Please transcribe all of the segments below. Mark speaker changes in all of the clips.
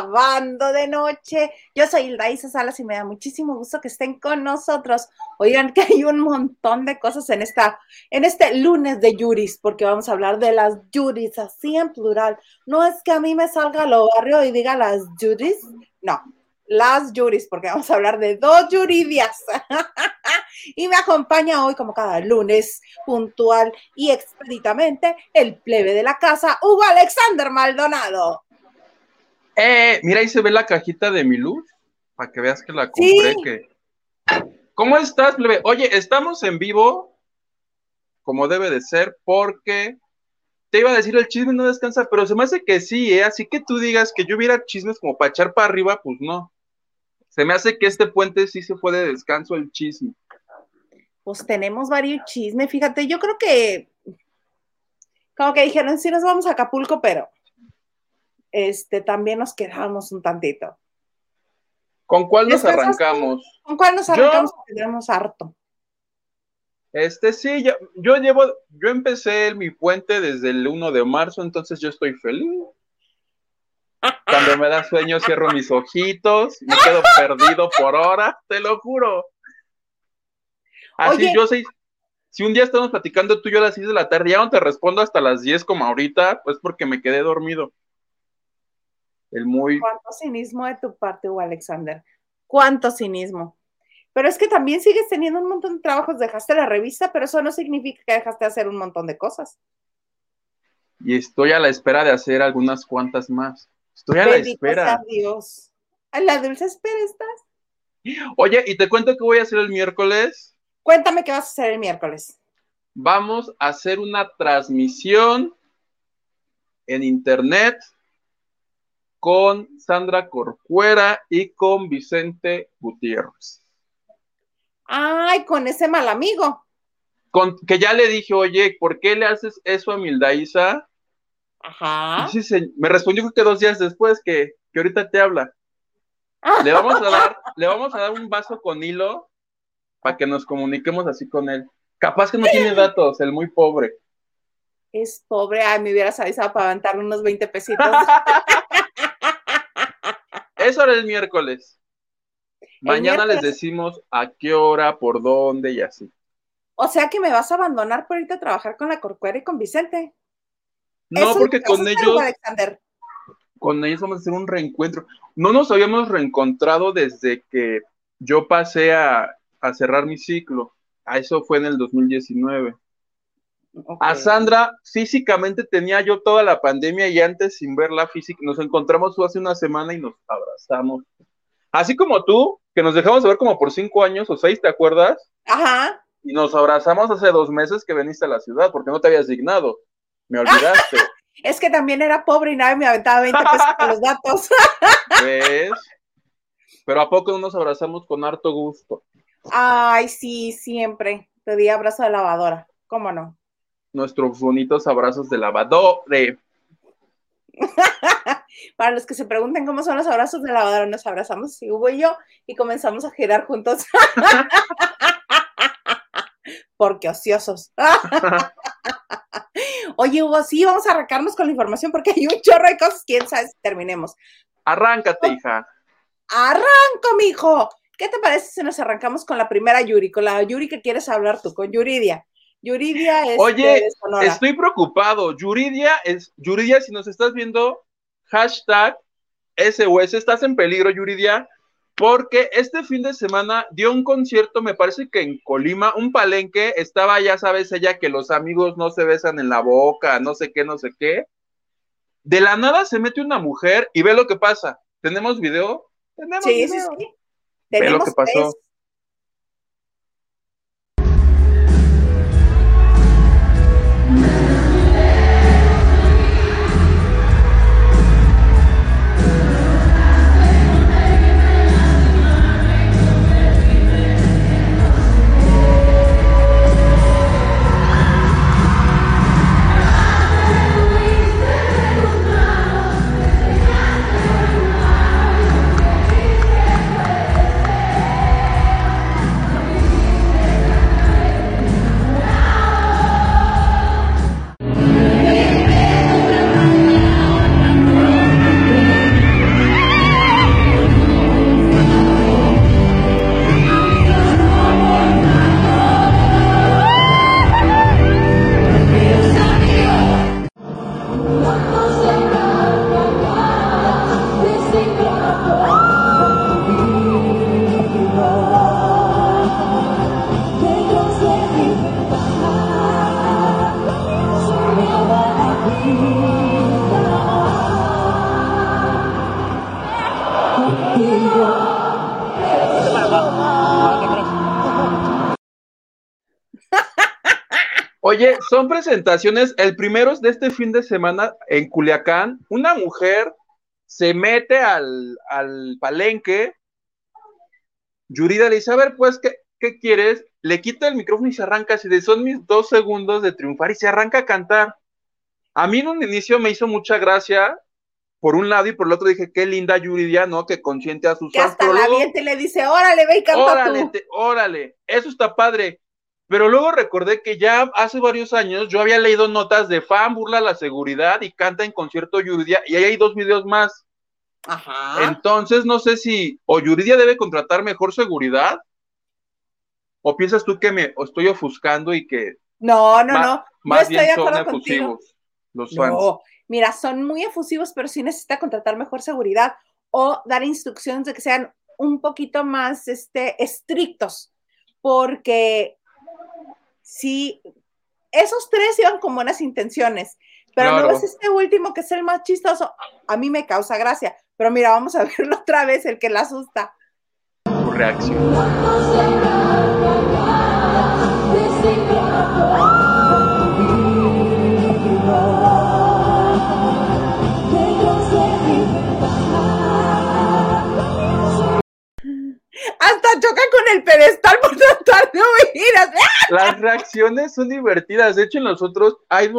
Speaker 1: Lavando de Noche. Yo soy Hilda Isa Salas y me da muchísimo gusto que estén con nosotros. Oigan que hay un montón de cosas en, esta, en este lunes de Yuris, porque vamos a hablar de las Yuris, así en plural. No es que a mí me salga lo barrio y diga las Yuris, no, las Yuris, porque vamos a hablar de dos Yuridias. y me acompaña hoy, como cada lunes, puntual y expeditamente, el plebe de la casa, Hugo Alexander Maldonado.
Speaker 2: Eh, mira, ahí se ve la cajita de mi luz, para que veas que la compré. Que... ¿Cómo estás, plebe? Oye, estamos en vivo, como debe de ser, porque te iba a decir el chisme no descansa, pero se me hace que sí, ¿eh? Así que tú digas que yo hubiera chismes como para echar para arriba, pues no. Se me hace que este puente sí se fue de descanso el chisme.
Speaker 1: Pues tenemos varios chismes, fíjate, yo creo que como que dijeron, sí nos vamos a Acapulco, pero este también nos quedamos un tantito.
Speaker 2: ¿Con cuál nos arrancamos?
Speaker 1: ¿Con cuál nos arrancamos? Tenemos harto.
Speaker 2: Este sí, yo, yo llevo, yo empecé mi puente desde el 1 de marzo, entonces yo estoy feliz. Cuando me da sueño cierro mis ojitos, me quedo perdido por hora, te lo juro. Así yo sé, si un día estamos platicando tú y yo a las 6 de la tarde, ya no te respondo hasta las 10 como ahorita, pues porque me quedé dormido. El muy...
Speaker 1: ¿Cuánto cinismo de tu parte, Hugo Alexander? ¿Cuánto cinismo? Pero es que también sigues teniendo un montón de trabajos, dejaste la revista, pero eso no significa que dejaste de hacer un montón de cosas.
Speaker 2: Y estoy a la espera de hacer algunas cuantas más. Estoy a la espera.
Speaker 1: A Dios. ¿A la dulce espera estás?
Speaker 2: Oye, y te cuento qué voy a hacer el miércoles.
Speaker 1: Cuéntame qué vas a hacer el miércoles.
Speaker 2: Vamos a hacer una transmisión en internet con Sandra Corcuera y con Vicente Gutiérrez.
Speaker 1: Ay, con ese mal amigo.
Speaker 2: Con, que ya le dije, oye, ¿por qué le haces eso a Mildaísa?
Speaker 1: Ajá.
Speaker 2: me respondió que dos días después que, ahorita te habla. Le vamos a dar, le vamos a dar un vaso con hilo para que nos comuniquemos así con él. Capaz que no tiene datos, el muy pobre.
Speaker 1: Es pobre, ay, me hubieras avisado para aventarle unos 20 pesitos.
Speaker 2: Eso era el miércoles. Mañana les decimos a qué hora, por dónde y así.
Speaker 1: O sea que me vas a abandonar por irte a trabajar con la Corcuera y con Vicente.
Speaker 2: No, porque con ellos. Con ellos vamos a hacer un reencuentro. No nos habíamos reencontrado desde que yo pasé a, cerrar mi ciclo. A eso fue en el 2019. A Sandra, físicamente tenía yo toda la pandemia y antes sin verla física, nos encontramos hace una semana y nos abrazamos. Así como tú, que nos dejamos de ver como por cinco años o seis, ¿te acuerdas?
Speaker 1: Ajá.
Speaker 2: Y nos abrazamos hace dos meses que veniste a la ciudad porque no te habías dignado. Me olvidaste.
Speaker 1: es que también era pobre y nadie me aventaba 20 pesos por los datos.
Speaker 2: ¿Ves? Pero ¿a poco no nos abrazamos con harto gusto?
Speaker 1: Ay, sí, siempre. Te di abrazo de lavadora. ¿Cómo no?
Speaker 2: Nuestros bonitos abrazos de lavadora.
Speaker 1: Para los que se pregunten cómo son los abrazos de lavadora, nos abrazamos, Hugo y yo, y comenzamos a girar juntos. Porque ociosos. Oye, Hugo, sí, vamos a arrancarnos con la información porque hay un chorro de cosas, quién sabe si terminemos.
Speaker 2: Arráncate, hija.
Speaker 1: Arranco, mijo. ¿Qué te parece si nos arrancamos con la primera Yuri, con la Yuri que quieres hablar tú, con Yuridia? Yuridia es.
Speaker 2: Oye, estoy preocupado. Yuridia es. Yuridia, si nos estás viendo, hashtag SOS, estás en peligro, Yuridia porque este fin de semana dio un concierto, me parece que en Colima, un palenque, estaba, ya sabes, ella que los amigos no se besan en la boca, no sé qué, no sé qué. De la nada se mete una mujer y ve lo que pasa. ¿Tenemos video? ¿Tenemos
Speaker 1: sí, sí, sí.
Speaker 2: Ve lo que pasó. Son presentaciones. El primero es de este fin de semana en Culiacán. Una mujer se mete al, al palenque. Yurida le dice: A ver, pues, ¿qué, ¿qué quieres? Le quita el micrófono y se arranca así de son mis dos segundos de triunfar y se arranca a cantar. A mí en un inicio me hizo mucha gracia, por un lado y por el otro dije, qué linda Yuridia, ¿no? Que consiente a sus
Speaker 1: Que hasta la te le dice, órale, ve y canta
Speaker 2: órale, órale, eso está padre. Pero luego recordé que ya hace varios años yo había leído notas de fan burla la seguridad y canta en concierto Yuridia y ahí hay dos videos más.
Speaker 1: Ajá.
Speaker 2: Entonces no sé si o Yuridia debe contratar mejor seguridad o piensas tú que me estoy ofuscando y que
Speaker 1: no, no, no.
Speaker 2: Más bien son efusivos los fans. No,
Speaker 1: mira, son muy efusivos, pero sí necesita contratar mejor seguridad o dar instrucciones de que sean un poquito más este, estrictos, porque sí, esos tres iban con buenas intenciones, pero no es este último que es el más chistoso. A mí me causa gracia, pero mira, vamos a verlo otra vez, el que la asusta.
Speaker 2: Tu reacción.
Speaker 1: Choca con el pedestal por tratar de oír.
Speaker 2: Las reacciones son divertidas. De hecho, en los otros, hay,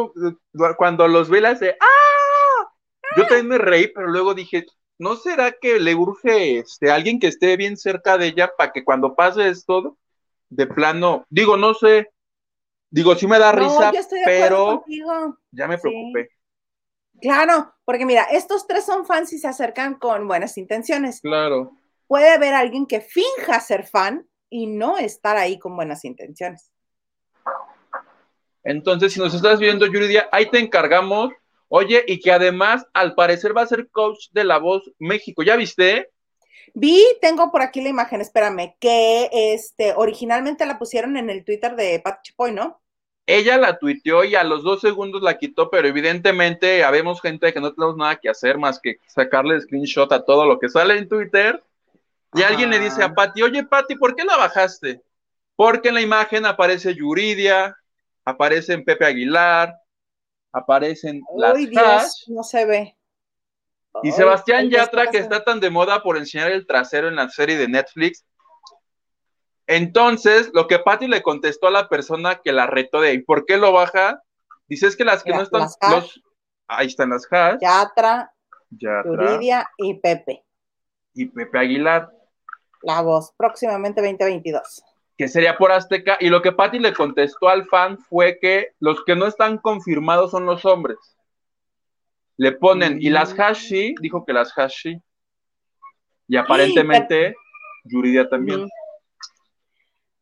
Speaker 2: cuando los ve, hace ¡Ah! Yo también me reí, pero luego dije, ¿no será que le urge este, alguien que esté bien cerca de ella para que cuando pase esto, de plano, digo, no sé, digo, sí me da risa, pero ya me preocupé.
Speaker 1: Claro, porque mira, estos tres son fans y se acercan con buenas intenciones.
Speaker 2: Claro
Speaker 1: puede haber alguien que finja ser fan y no estar ahí con buenas intenciones.
Speaker 2: Entonces, si nos estás viendo, Yuridia, ahí te encargamos. Oye, y que además, al parecer, va a ser coach de La Voz México. ¿Ya viste?
Speaker 1: Vi, tengo por aquí la imagen, espérame, que este, originalmente la pusieron en el Twitter de Pat Chapoy, ¿no?
Speaker 2: Ella la tuiteó y a los dos segundos la quitó, pero evidentemente habemos gente que no tenemos nada que hacer más que sacarle screenshot a todo lo que sale en Twitter y alguien le dice a Patti, oye Patti, ¿por qué la bajaste? Porque en la imagen aparece Yuridia, aparecen Pepe Aguilar, aparecen las Uy, Dios,
Speaker 1: no se ve.
Speaker 2: Y Sebastián Yatra, que está tan de moda por enseñar el trasero en la serie de Netflix. Entonces, lo que Patti le contestó a la persona que la retó de ahí, ¿por qué lo baja? Dice es que las que no están, los, ahí están las hash.
Speaker 1: Yatra, Yatra, Yuridia y Pepe.
Speaker 2: Y Pepe Aguilar.
Speaker 1: La voz, próximamente 2022.
Speaker 2: Que sería por Azteca. Y lo que Patty le contestó al fan fue que los que no están confirmados son los hombres. Le ponen, y las mm. Hashi, dijo que las Hashi. Y aparentemente, Yuridia también.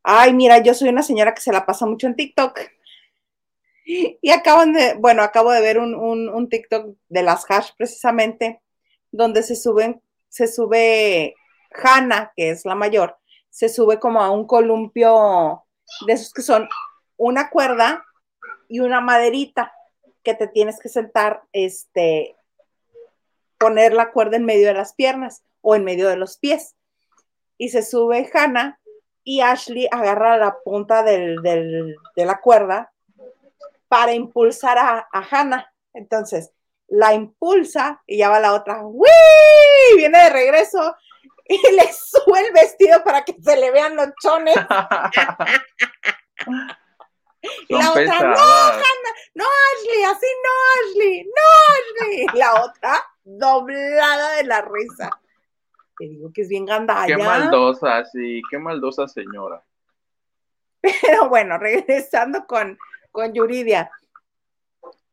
Speaker 1: Ay, mira, yo soy una señora que se la pasa mucho en TikTok. Y acaban de, bueno, acabo de ver un, un, un TikTok de las hash precisamente, donde se suben, se sube Hanna, que es la mayor, se sube como a un columpio de esos que son una cuerda y una maderita que te tienes que sentar, este, poner la cuerda en medio de las piernas o en medio de los pies. Y se sube Hannah y Ashley agarra la punta de la cuerda para impulsar a, a Hannah. Entonces, la impulsa y ya va la otra, ¡Wii! Viene de regreso y le sube el vestido para que se le vean los chones. y la otra, no, Hannah, no, Ashley, así no, Ashley, no, Ashley. Y la otra, doblada de la risa. Te digo que es bien gandalla.
Speaker 2: Qué maldosa, sí, qué maldosa señora.
Speaker 1: Pero bueno, regresando con, con Yuridia.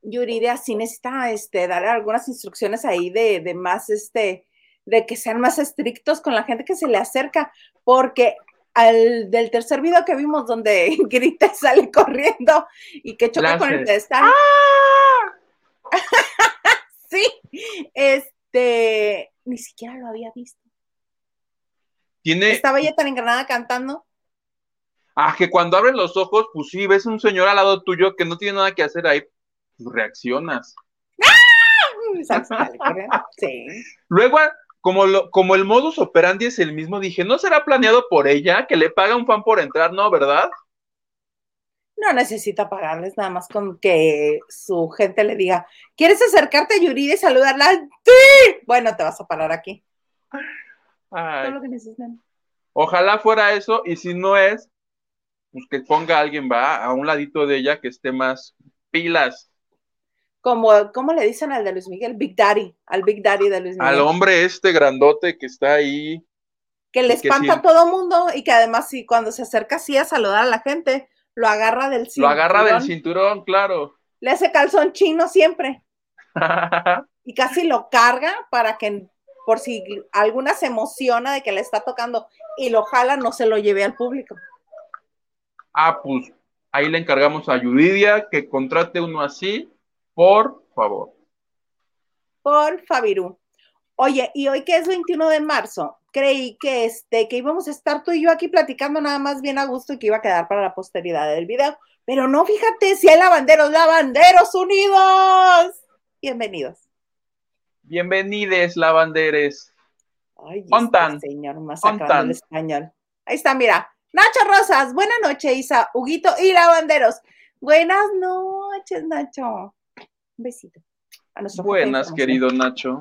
Speaker 1: Yuridia sí necesita este, dar algunas instrucciones ahí de, de más este, de que sean más estrictos con la gente que se le acerca, porque al del tercer video que vimos donde grita y sale corriendo y que choca con el pedestal. ¡Ah! sí, este, ni siquiera lo había visto.
Speaker 2: Tiene...
Speaker 1: Estaba ella tan engranada cantando.
Speaker 2: Ah, que cuando abres los ojos, pues sí, ves un señor al lado tuyo que no tiene nada que hacer ahí, pues reaccionas.
Speaker 1: ¡Ah! Sí.
Speaker 2: Luego como, lo, como el modus operandi es el mismo, dije, ¿no será planeado por ella que le paga un fan por entrar, no, verdad?
Speaker 1: No necesita pagarles nada más con que su gente le diga, ¿quieres acercarte a Yuridia y saludarla? Sí. Bueno, te vas a parar aquí.
Speaker 2: Todo lo que necesitan. Ojalá fuera eso, y si no es, pues que ponga a alguien, va, a un ladito de ella que esté más pilas.
Speaker 1: Como, ¿cómo le dicen al de Luis Miguel? Big Daddy, al Big Daddy de Luis Miguel.
Speaker 2: Al hombre este grandote que está ahí.
Speaker 1: Que le espanta a todo mundo y que además, si cuando se acerca así a saludar a la gente, lo agarra del
Speaker 2: cinturón. Lo agarra del cinturón, claro.
Speaker 1: Le hace calzón chino siempre. y casi lo carga para que por si alguna se emociona de que le está tocando y lo jala, no se lo lleve al público.
Speaker 2: Ah, pues ahí le encargamos a Yudidia que contrate uno así, por favor.
Speaker 1: Por Fabiru. Oye, y hoy que es 21 de marzo, creí que este, que íbamos a estar tú y yo aquí platicando nada más bien a gusto y que iba a quedar para la posteridad del video. Pero no, fíjate, si hay lavanderos, lavanderos unidos. Bienvenidos.
Speaker 2: Bienvenides, lavanderes.
Speaker 1: Ay, este señor masacrando el español. Ahí está, mira. Nacho Rosas, buenas noches, Isa, Huguito y lavanderos. Buenas noches, Nacho. Un besito.
Speaker 2: buenas, querido Nacho.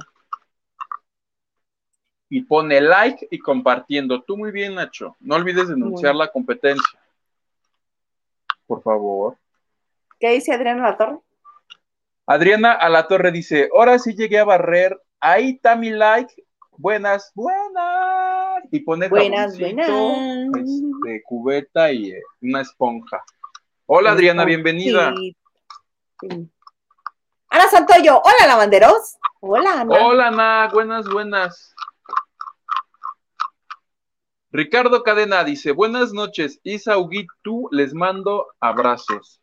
Speaker 2: Y pone like y compartiendo. Tú muy bien, Nacho. No olvides denunciar la competencia. Por favor.
Speaker 1: ¿Qué dice Adriana La Torre?
Speaker 2: Adriana a la torre dice, ahora sí llegué a barrer, ahí está mi like, buenas, buenas, y pone
Speaker 1: buenas, buenas.
Speaker 2: Este, cubeta y eh, una esponja. Hola Adriana, bienvenida.
Speaker 1: Ana Santoyo, hola lavanderos. Hola Ana.
Speaker 2: Hola Ana, buenas, buenas. Ricardo Cadena dice, buenas noches, Isa tú les mando abrazos.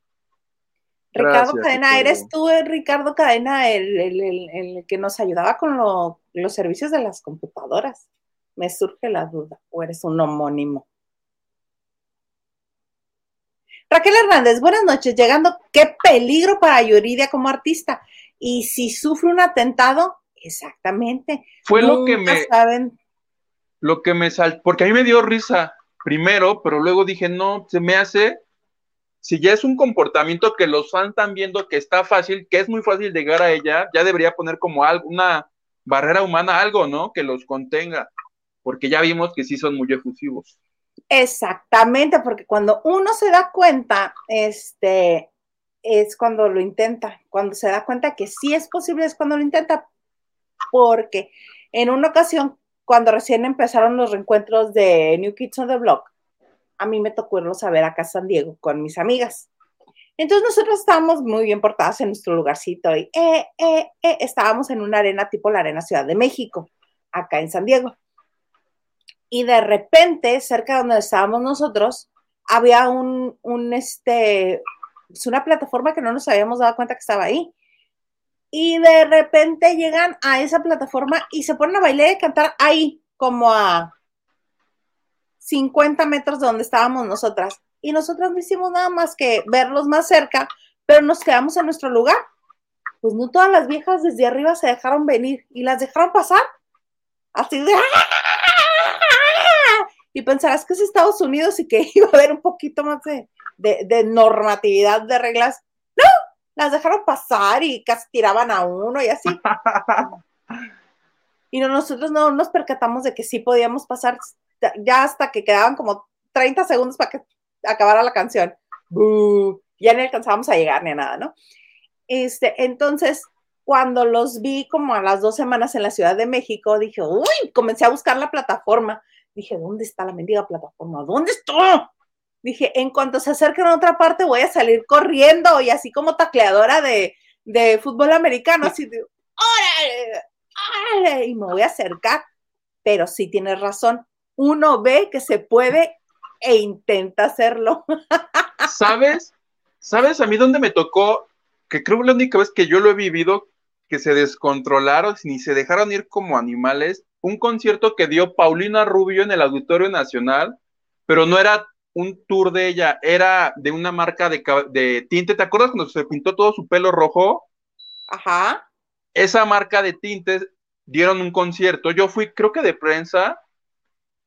Speaker 1: Ricardo Cadena, ¿eres tú, eh, Ricardo Cadena, el, que nos ayudaba con los servicios de las computadoras? Me surge la duda, o eres un homónimo. Raquel Hernández, buenas noches. Llegando, qué peligro para Yuridia como artista. Y si sufre un atentado, exactamente.
Speaker 2: Fue lo que me. Saben. Lo que me saltó, porque a mí me dio risa primero, pero luego dije, no, se me hace si ya es un comportamiento que los fans están viendo que está fácil, que es muy fácil llegar a ella, ya debería poner como algo, una barrera humana, algo, ¿no? Que los contenga, porque ya vimos que sí son muy efusivos.
Speaker 1: Exactamente, porque cuando uno se da cuenta, este, es cuando lo intenta, cuando se da cuenta que sí es posible, es cuando lo intenta, porque en una ocasión, cuando recién empezaron los reencuentros de New Kids on the Block, a mí me tocó irlos a ver acá a San Diego con mis amigas. Entonces nosotros estábamos muy bien portadas en nuestro lugarcito y eh, eh, eh, estábamos en una arena tipo la Arena Ciudad de México, acá en San Diego. Y de repente, cerca de donde estábamos nosotros, había un, un este, pues una plataforma que no nos habíamos dado cuenta que estaba ahí. Y de repente llegan a esa plataforma y se ponen a bailar y cantar ahí, como a 50 metros de donde estábamos nosotras. Y nosotras no hicimos nada más que verlos más cerca, pero nos quedamos en nuestro lugar. Pues no todas las viejas desde arriba se dejaron venir y las dejaron pasar. Así de... Y pensarás que es Estados Unidos y que iba a haber un poquito más de, de normatividad de reglas. No, las dejaron pasar y casi tiraban a uno y así. Y nosotros no nos percatamos de que sí podíamos pasar ya hasta que quedaban como 30 segundos para que acabara la canción. Ya ni alcanzábamos a llegar ni a nada, ¿no? Este, entonces, cuando los vi como a las dos semanas en la Ciudad de México, dije, uy, comencé a buscar la plataforma. Dije, ¿dónde está la mendiga plataforma? ¿Dónde está? Dije, en cuanto se acerquen a otra parte, voy a salir corriendo y así como tacleadora de, de fútbol americano, así de, ¡órale! ¡órale! Y me voy a acercar. Pero sí tienes razón, uno ve que se puede e intenta hacerlo.
Speaker 2: ¿Sabes? ¿Sabes a mí dónde me tocó? Que creo que la única vez que yo lo he vivido, que se descontrolaron ni se dejaron ir como animales, un concierto que dio Paulina Rubio en el Auditorio Nacional, pero no era un tour de ella, era de una marca de, de tinte. ¿Te acuerdas cuando se pintó todo su pelo rojo?
Speaker 1: Ajá.
Speaker 2: Esa marca de tintes dieron un concierto. Yo fui, creo que de prensa,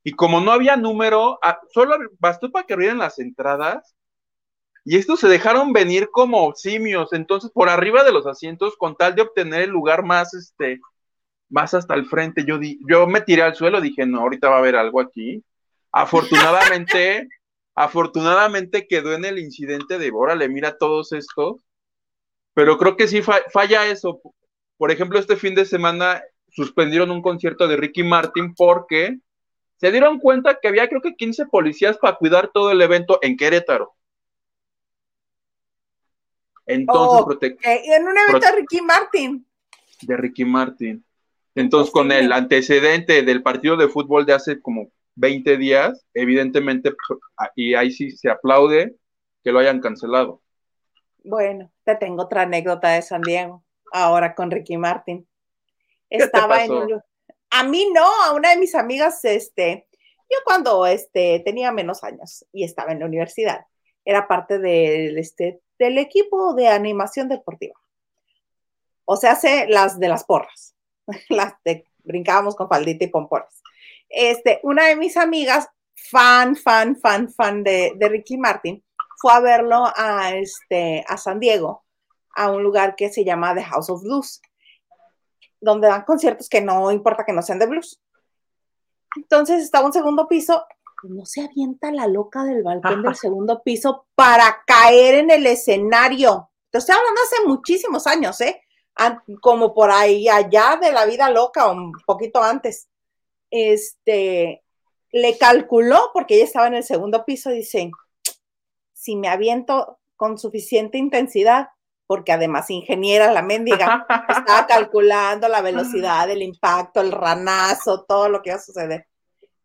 Speaker 2: y como no había número, ah, solo bastó para que abrieran las entradas. Y estos se dejaron venir como simios, entonces por arriba de los asientos, con tal de obtener el lugar más, este, más hasta el frente, yo, di, yo me tiré al suelo, dije, no, ahorita va a haber algo aquí. Afortunadamente, afortunadamente quedó en el incidente de, órale, mira todos estos, pero creo que sí falla eso. Por ejemplo, este fin de semana suspendieron un concierto de Ricky Martin porque se dieron cuenta que había creo que 15 policías para cuidar todo el evento en Querétaro.
Speaker 1: Entonces, oh, en un evento de Ricky Martin.
Speaker 2: De Ricky Martin. Entonces, con el antecedente del partido de fútbol de hace como 20 días, evidentemente, y ahí sí se aplaude que lo hayan cancelado.
Speaker 1: Bueno, te tengo otra anécdota de San Diego, ahora con Ricky Martin. Estaba en a mí no, a una de mis amigas, este, yo cuando este, tenía menos años y estaba en la universidad, era parte del, este, del equipo de animación deportiva. O sea, hace las de las porras, las de brincábamos con faldita y pompones. Este, una de mis amigas, fan, fan, fan, fan de, de Ricky Martin, fue a verlo a, este, a San Diego, a un lugar que se llama The House of Blues donde dan conciertos que no importa que no sean de blues. Entonces estaba un segundo piso, no se avienta la loca del balcón del segundo piso para caer en el escenario. Te estoy hablando hace muchísimos años, ¿eh? Como por ahí allá de la vida loca o un poquito antes. Este, le calculó porque ella estaba en el segundo piso, dice, si me aviento con suficiente intensidad, porque además ingeniera la mendiga, estaba calculando la velocidad, el impacto, el ranazo, todo lo que iba a suceder.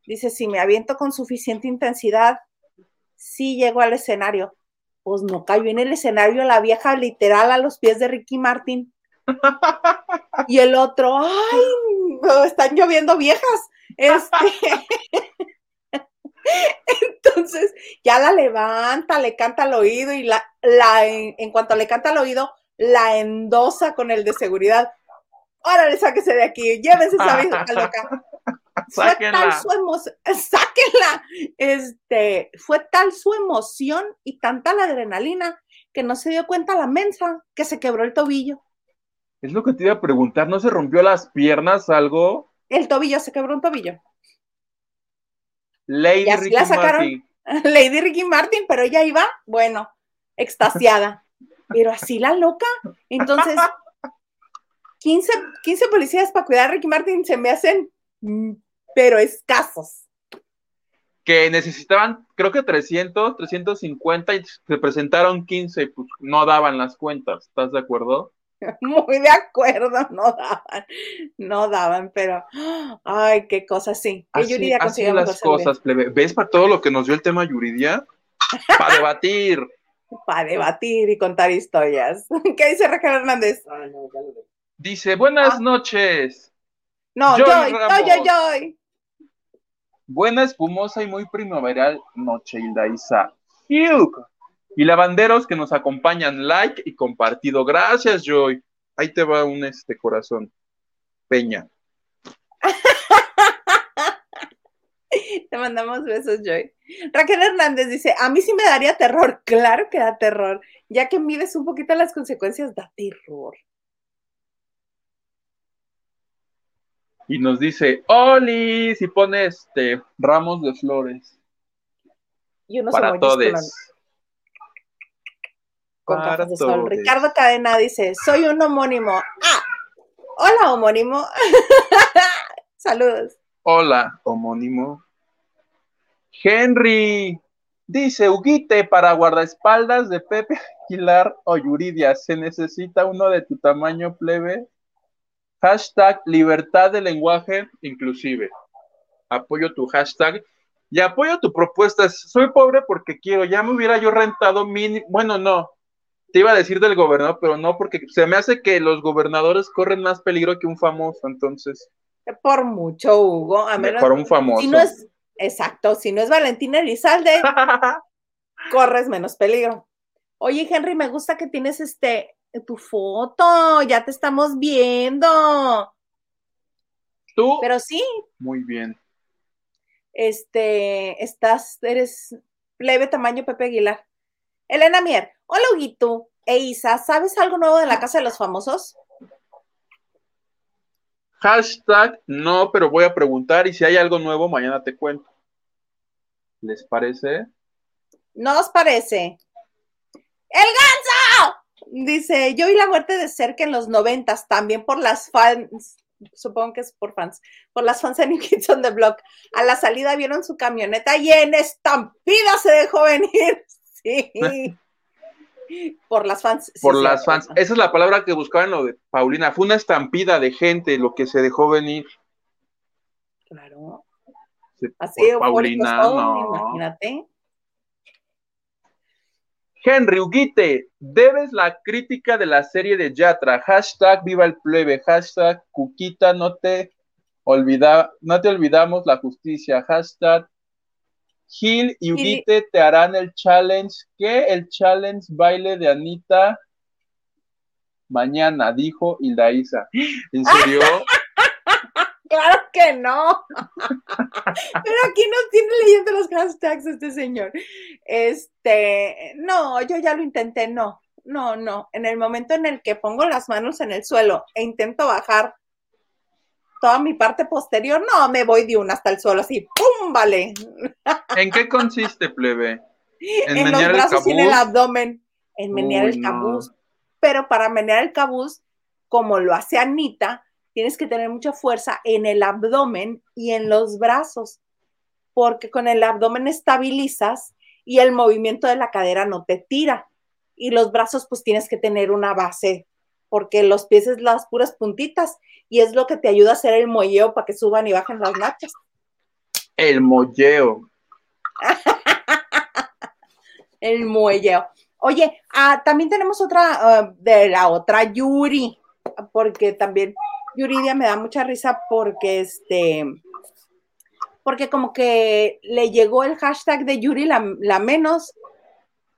Speaker 1: Dice, si me aviento con suficiente intensidad, sí llego al escenario. Pues no cayó en el escenario la vieja literal a los pies de Ricky Martin. Y el otro, ay, están lloviendo viejas. Este, Entonces ya la levanta, le canta al oído y la, la en, cuanto le canta al oído, la endosa con el de seguridad. Órale, sáquese de aquí, llévese esa vieja loca. Fue tal su emoción, sáquenla. Este, fue tal su emoción y tanta la adrenalina que no se dio cuenta la mensa que se quebró el tobillo.
Speaker 2: Es lo que te iba a preguntar, ¿no se rompió las piernas algo?
Speaker 1: El tobillo, se quebró un tobillo.
Speaker 2: Lady Ricky la
Speaker 1: Martin. Lady Ricky Martin, pero ella iba, bueno, extasiada. pero así la loca. Entonces, 15, 15 policías para cuidar a Ricky Martin se me hacen, mm, pero escasos.
Speaker 2: Que necesitaban, creo que 300, 350 y se presentaron 15 y pues no daban las cuentas. ¿Estás de acuerdo?
Speaker 1: Muy de acuerdo, no daban, no daban, pero ay, qué cosas sí.
Speaker 2: Yuridia así las cosas, ¿Ves para todo lo que nos dio el tema Yuridia? Para debatir.
Speaker 1: para debatir y contar historias. ¿Qué dice Raquel Hernández?
Speaker 2: dice, buenas ah. noches.
Speaker 1: No, Joy, Joy, Joy, Joy,
Speaker 2: Buena, espumosa y muy primaveral noche, Hilda Isa. Y lavanderos que nos acompañan, like y compartido. Gracias, Joy. Ahí te va un este corazón. Peña.
Speaker 1: Te mandamos besos, Joy. Raquel Hernández dice, a mí sí me daría terror. Claro que da terror. Ya que mides un poquito las consecuencias, da terror.
Speaker 2: Y nos dice, Oli, si pone este ramos de flores.
Speaker 1: Y unos para todos con de sol. Ricardo Cadena dice, soy un homónimo. Ah, hola homónimo. Saludos.
Speaker 2: Hola homónimo. Henry dice, Huguite, para guardaespaldas de Pepe Aguilar o Yuridia, ¿se necesita uno de tu tamaño plebe? Hashtag libertad de lenguaje inclusive. Apoyo tu hashtag y apoyo tu propuesta. Soy pobre porque quiero. Ya me hubiera yo rentado mini. Bueno, no te iba a decir del gobernador, pero no, porque se me hace que los gobernadores corren más peligro que un famoso, entonces.
Speaker 1: Por mucho, Hugo. A menos,
Speaker 2: por un famoso.
Speaker 1: Si no es, exacto, si no es Valentina Elizalde, corres menos peligro. Oye, Henry, me gusta que tienes este tu foto, ya te estamos viendo.
Speaker 2: ¿Tú?
Speaker 1: Pero sí.
Speaker 2: Muy bien.
Speaker 1: Este, estás, eres plebe tamaño Pepe Aguilar. Elena Mier, hola Huguito e Isa, ¿sabes algo nuevo de la Casa de los Famosos?
Speaker 2: Hashtag no, pero voy a preguntar y si hay algo nuevo, mañana te cuento. ¿Les parece?
Speaker 1: ¿No os parece? ¡El ganso! Dice, yo vi la muerte de cerca en los noventas, también por las fans, supongo que es por fans, por las fans de New Kids on the Block. A la salida vieron su camioneta y en estampida se dejó venir. Sí. Por las fans.
Speaker 2: Por las fans. Esa es la palabra que buscaba en lo de Paulina. Fue una estampida de gente lo que se dejó venir.
Speaker 1: Claro. Así Paulina, no. imagínate.
Speaker 2: Henry Uguite, debes la crítica de la serie de Yatra. Hashtag viva el plebe. Hashtag Cuquita, no te, olvida, no te olvidamos la justicia. Hashtag Gil y Uguite te harán el challenge. ¿Qué? El challenge baile de Anita mañana, dijo Hilda Isa. ¿En serio?
Speaker 1: claro que no. Pero aquí no tiene leyendo los hashtags este señor. Este, no, yo ya lo intenté, no, no, no. En el momento en el que pongo las manos en el suelo e intento bajar toda mi parte posterior, no, me voy de una hasta el suelo, así, ¡pum! Vale.
Speaker 2: ¿En qué consiste, plebe?
Speaker 1: En, los brazos y en el abdomen, en menear el cabuz. Pero para menear el cabuz, como lo hace Anita, tienes que tener mucha fuerza en el abdomen y en los brazos, porque con el abdomen estabilizas y el movimiento de la cadera no te tira. Y los brazos pues tienes que tener una base, porque los pies es las puras puntitas y es lo que te ayuda a hacer el molleo para que suban y bajen las nachas.
Speaker 2: El molleo.
Speaker 1: el molleo. Oye, ah, también tenemos otra ah, de la otra Yuri, porque también Yuridia me da mucha risa porque este, porque como que le llegó el hashtag de Yuri la, menos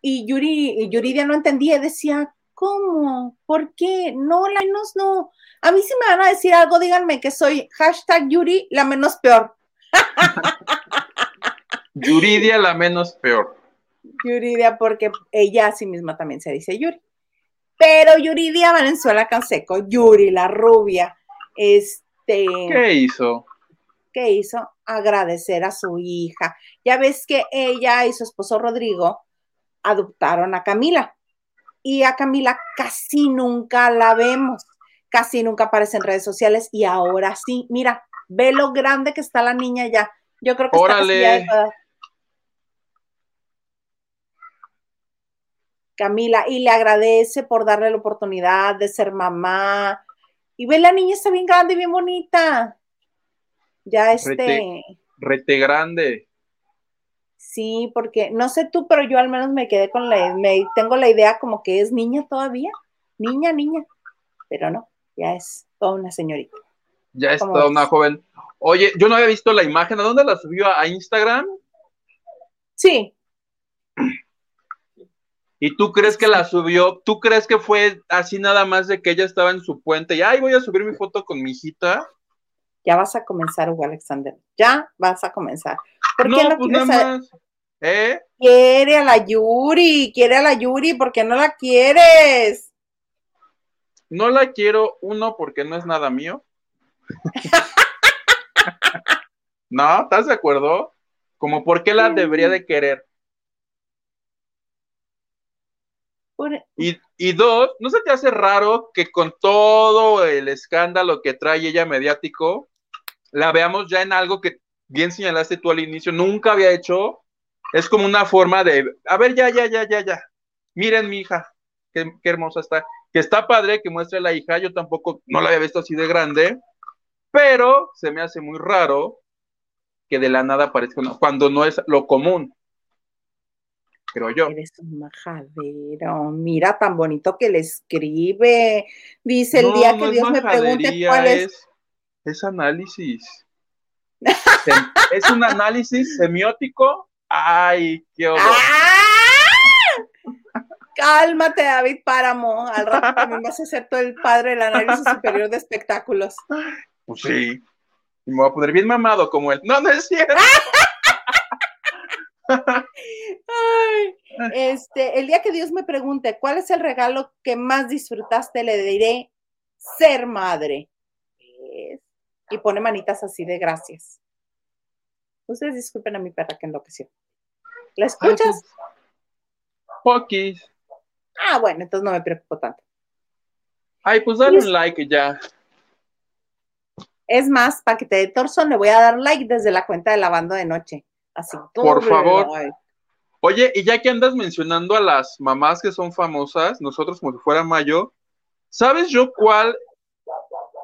Speaker 1: y Yuri, Yuridia no entendía, decía, ¿cómo? ¿Por qué? No, la menos no. A mí si me van a decir algo, díganme que soy hashtag Yuri la menos peor.
Speaker 2: Yuridia la menos peor.
Speaker 1: Yuridia, porque ella a sí misma también se dice Yuri. Pero Yuridia Valenzuela Canseco, Yuri la rubia, este.
Speaker 2: ¿Qué hizo?
Speaker 1: ¿Qué hizo? Agradecer a su hija. Ya ves que ella y su esposo Rodrigo adoptaron a Camila. Y a Camila casi nunca la vemos, casi nunca aparece en redes sociales y ahora sí, mira, ve lo grande que está la niña ya. Yo creo que
Speaker 2: Órale.
Speaker 1: está Camila, y le agradece por darle la oportunidad de ser mamá, y ve, la niña está bien grande, bien bonita. Ya este.
Speaker 2: Rete, grande.
Speaker 1: Sí, porque no sé tú, pero yo al menos me quedé con la. Me, tengo la idea como que es niña todavía. Niña, niña. Pero no, ya es toda una señorita.
Speaker 2: Ya es toda una joven. Oye, yo no había visto la imagen. ¿A dónde la subió? ¿A Instagram?
Speaker 1: Sí,
Speaker 2: ¿Y tú crees que la subió? ¿Tú crees que fue así nada más de que ella estaba en su puente y, ay, voy a subir mi foto con mi hijita?
Speaker 1: Ya vas a comenzar, Hugo Alexander. Ya vas a comenzar. ¿Por
Speaker 2: no,
Speaker 1: qué
Speaker 2: no pues nada más. ¿Eh?
Speaker 1: Quiere a la Yuri, quiere a la Yuri, ¿por qué no la quieres?
Speaker 2: No la quiero, uno, porque no es nada mío. no, ¿estás de acuerdo? Como por qué la debería de querer. Y, dos, ¿no se te hace raro que con todo el escándalo que trae ella mediático, la veamos ya en algo que bien señalaste tú al inicio, nunca había hecho? Es como una forma de, a ver, ya, ya, ya, ya, ya. Miren mi hija, qué, hermosa está. Que está padre que muestre la hija, yo tampoco no la había visto así de grande, pero se me hace muy raro que de la nada aparezca cuando no es lo común creo yo.
Speaker 1: Eres un majadero, mira tan bonito que le escribe. Dice el día que Dios me pregunte cuál es.
Speaker 2: Es, análisis. Es un análisis semiótico. Ay, qué horror. ¡Ah!
Speaker 1: Cálmate, David Páramo. Al rato también vas a ser todo el padre del análisis superior de espectáculos.
Speaker 2: Pues sí. Y me voy a poner bien mamado como él. No, no es cierto.
Speaker 1: Ay, este, el día que Dios me pregunte cuál es el regalo que más disfrutaste, le diré ser madre. Y pone manitas así de gracias. Ustedes disculpen a mi perra que enloqueció. ¿La escuchas?
Speaker 2: Poquis.
Speaker 1: Ah, bueno, entonces no me preocupo tanto.
Speaker 2: Ay, pues dale un like ya.
Speaker 1: Es más, para que te dé torso, le voy a dar like desde la cuenta de lavando de noche. Así.
Speaker 2: Por favor. Oye, y ya que andas mencionando a las mamás que son famosas, nosotros como si fuera Mayo, ¿sabes yo cuál?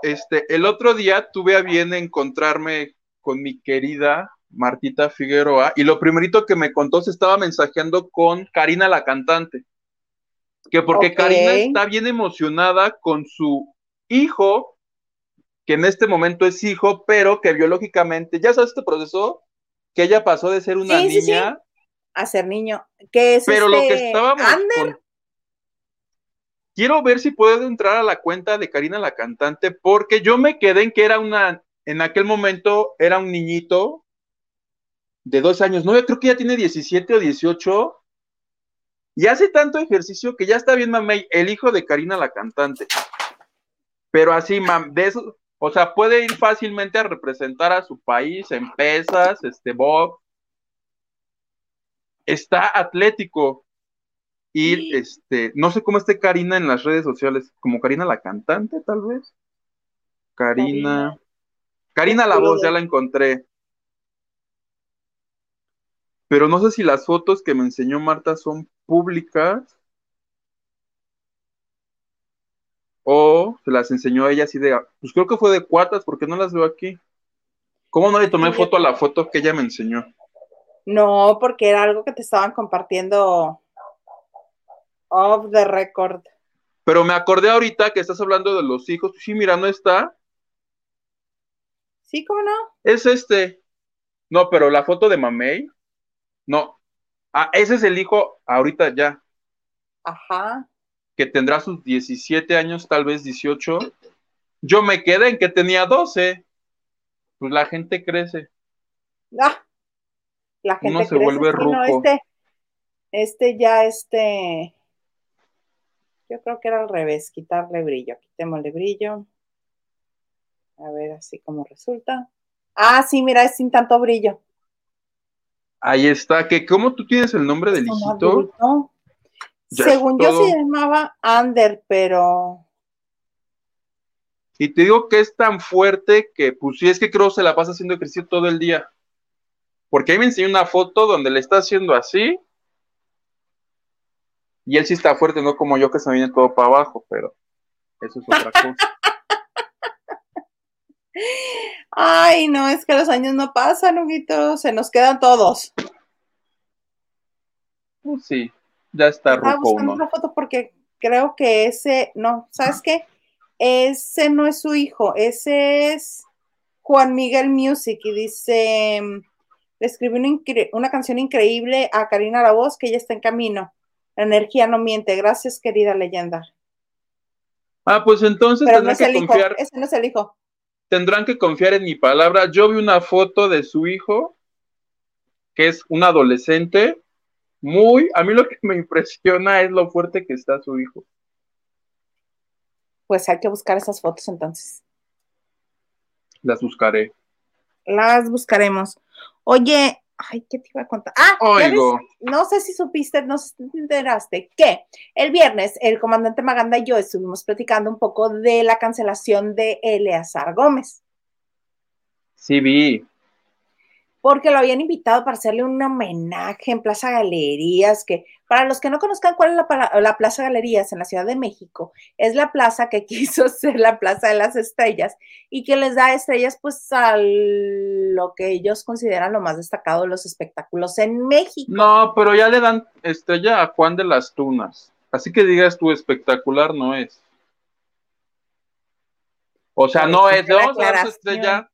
Speaker 2: Este, el otro día tuve a bien encontrarme con mi querida Martita Figueroa y lo primerito que me contó se estaba mensajeando con Karina la cantante. Que porque Karina está bien emocionada con su hijo, que en este momento es hijo, pero que biológicamente, ya sabes este proceso, que ella pasó de ser una niña
Speaker 1: a ser niño. Que es
Speaker 2: pero lo que este estábamos Quiero ver si puedo entrar a la cuenta de Karina la cantante, porque yo me quedé en que era una, en aquel momento era un niñito de dos años, no, creo que ya tiene 17 o 18, y hace tanto ejercicio que ya está bien, mamey, el hijo de Karina la cantante. Pero así, de eso, o sea, puede ir fácilmente a representar a su país en pesas, este Bob. Está atlético. Y este, no sé cómo esté Karina en las redes sociales, como Karina la cantante, tal vez. Karina. Karina la voz, ya la encontré. Pero no sé si las fotos que me enseñó Marta son públicas o se las enseñó ella así de, pues creo que fue de cuatas porque no las veo aquí. ¿Cómo no le tomé foto a la foto que ella me enseñó?
Speaker 1: No, porque era algo que te estaban compartiendo off the record.
Speaker 2: Pero me acordé ahorita que estás hablando de los hijos. Sí, mira, no está.
Speaker 1: Sí, ¿cómo no?
Speaker 2: Es este. No, pero la foto de Mamey. No, Ah, ese es el hijo ahorita ya.
Speaker 1: Ajá.
Speaker 2: Que tendrá sus 17 años, tal vez 18. Yo me quedé en que tenía 12. Pues la gente crece.
Speaker 1: Ah, la gente
Speaker 2: Uno se vuelve ruco.
Speaker 1: este, este ya, este. Yo creo que era al revés, quitarle brillo. Quitémosle brillo. A ver, así como resulta. Ah, sí, mira, es sin tanto brillo.
Speaker 2: Ahí está, que ¿cómo tú tienes el nombre del hijito?
Speaker 1: Según yo se llamaba Ander, pero.
Speaker 2: Y te digo que es tan fuerte que, pues sí, es que creo se la pasa haciendo ejercicio todo el día. Porque ahí me enseñó una foto donde le está haciendo así. Y él sí está fuerte, no como yo que se viene todo para abajo, pero eso es otra cosa.
Speaker 1: Ay, no, es que los años no pasan, Huguito, se nos quedan todos.
Speaker 2: Pues sí, ya está
Speaker 1: Estaba buscando una foto porque creo que ese, no, ¿sabes qué? Ese no es su hijo, ese es Juan Miguel Music y dice, le escribió una, una canción increíble a Karina La Voz que ya está en camino. La energía no miente. Gracias, querida leyenda.
Speaker 2: Ah, pues entonces
Speaker 1: Pero no es el Hijo, ese no es el hijo
Speaker 2: tendrán que confiar en mi palabra. Yo vi una foto de su hijo, que es un adolescente, muy, a mí lo que me impresiona es lo fuerte que está su hijo.
Speaker 1: Pues hay que buscar esas fotos entonces.
Speaker 2: Las buscaré.
Speaker 1: Las buscaremos. Oye, Ay, ¿qué te iba a contar? Ah, no sé si supiste, no sé si te enteraste que el viernes el comandante Maganda y yo estuvimos platicando un poco de la cancelación de Eleazar Gómez.
Speaker 2: Sí, vi
Speaker 1: porque lo habían invitado para hacerle un homenaje en Plaza Galerías, que para los que no conozcan cuál es la, Plaza Galerías en la Ciudad de México, es la plaza que quiso ser la Plaza de las Estrellas y que les da estrellas pues a lo que ellos consideran lo más destacado de los espectáculos en México.
Speaker 2: No, pero ya le dan estrella a Juan de las Tunas, así que digas tú espectacular no es. O sea, no es, le vamos a dar estrella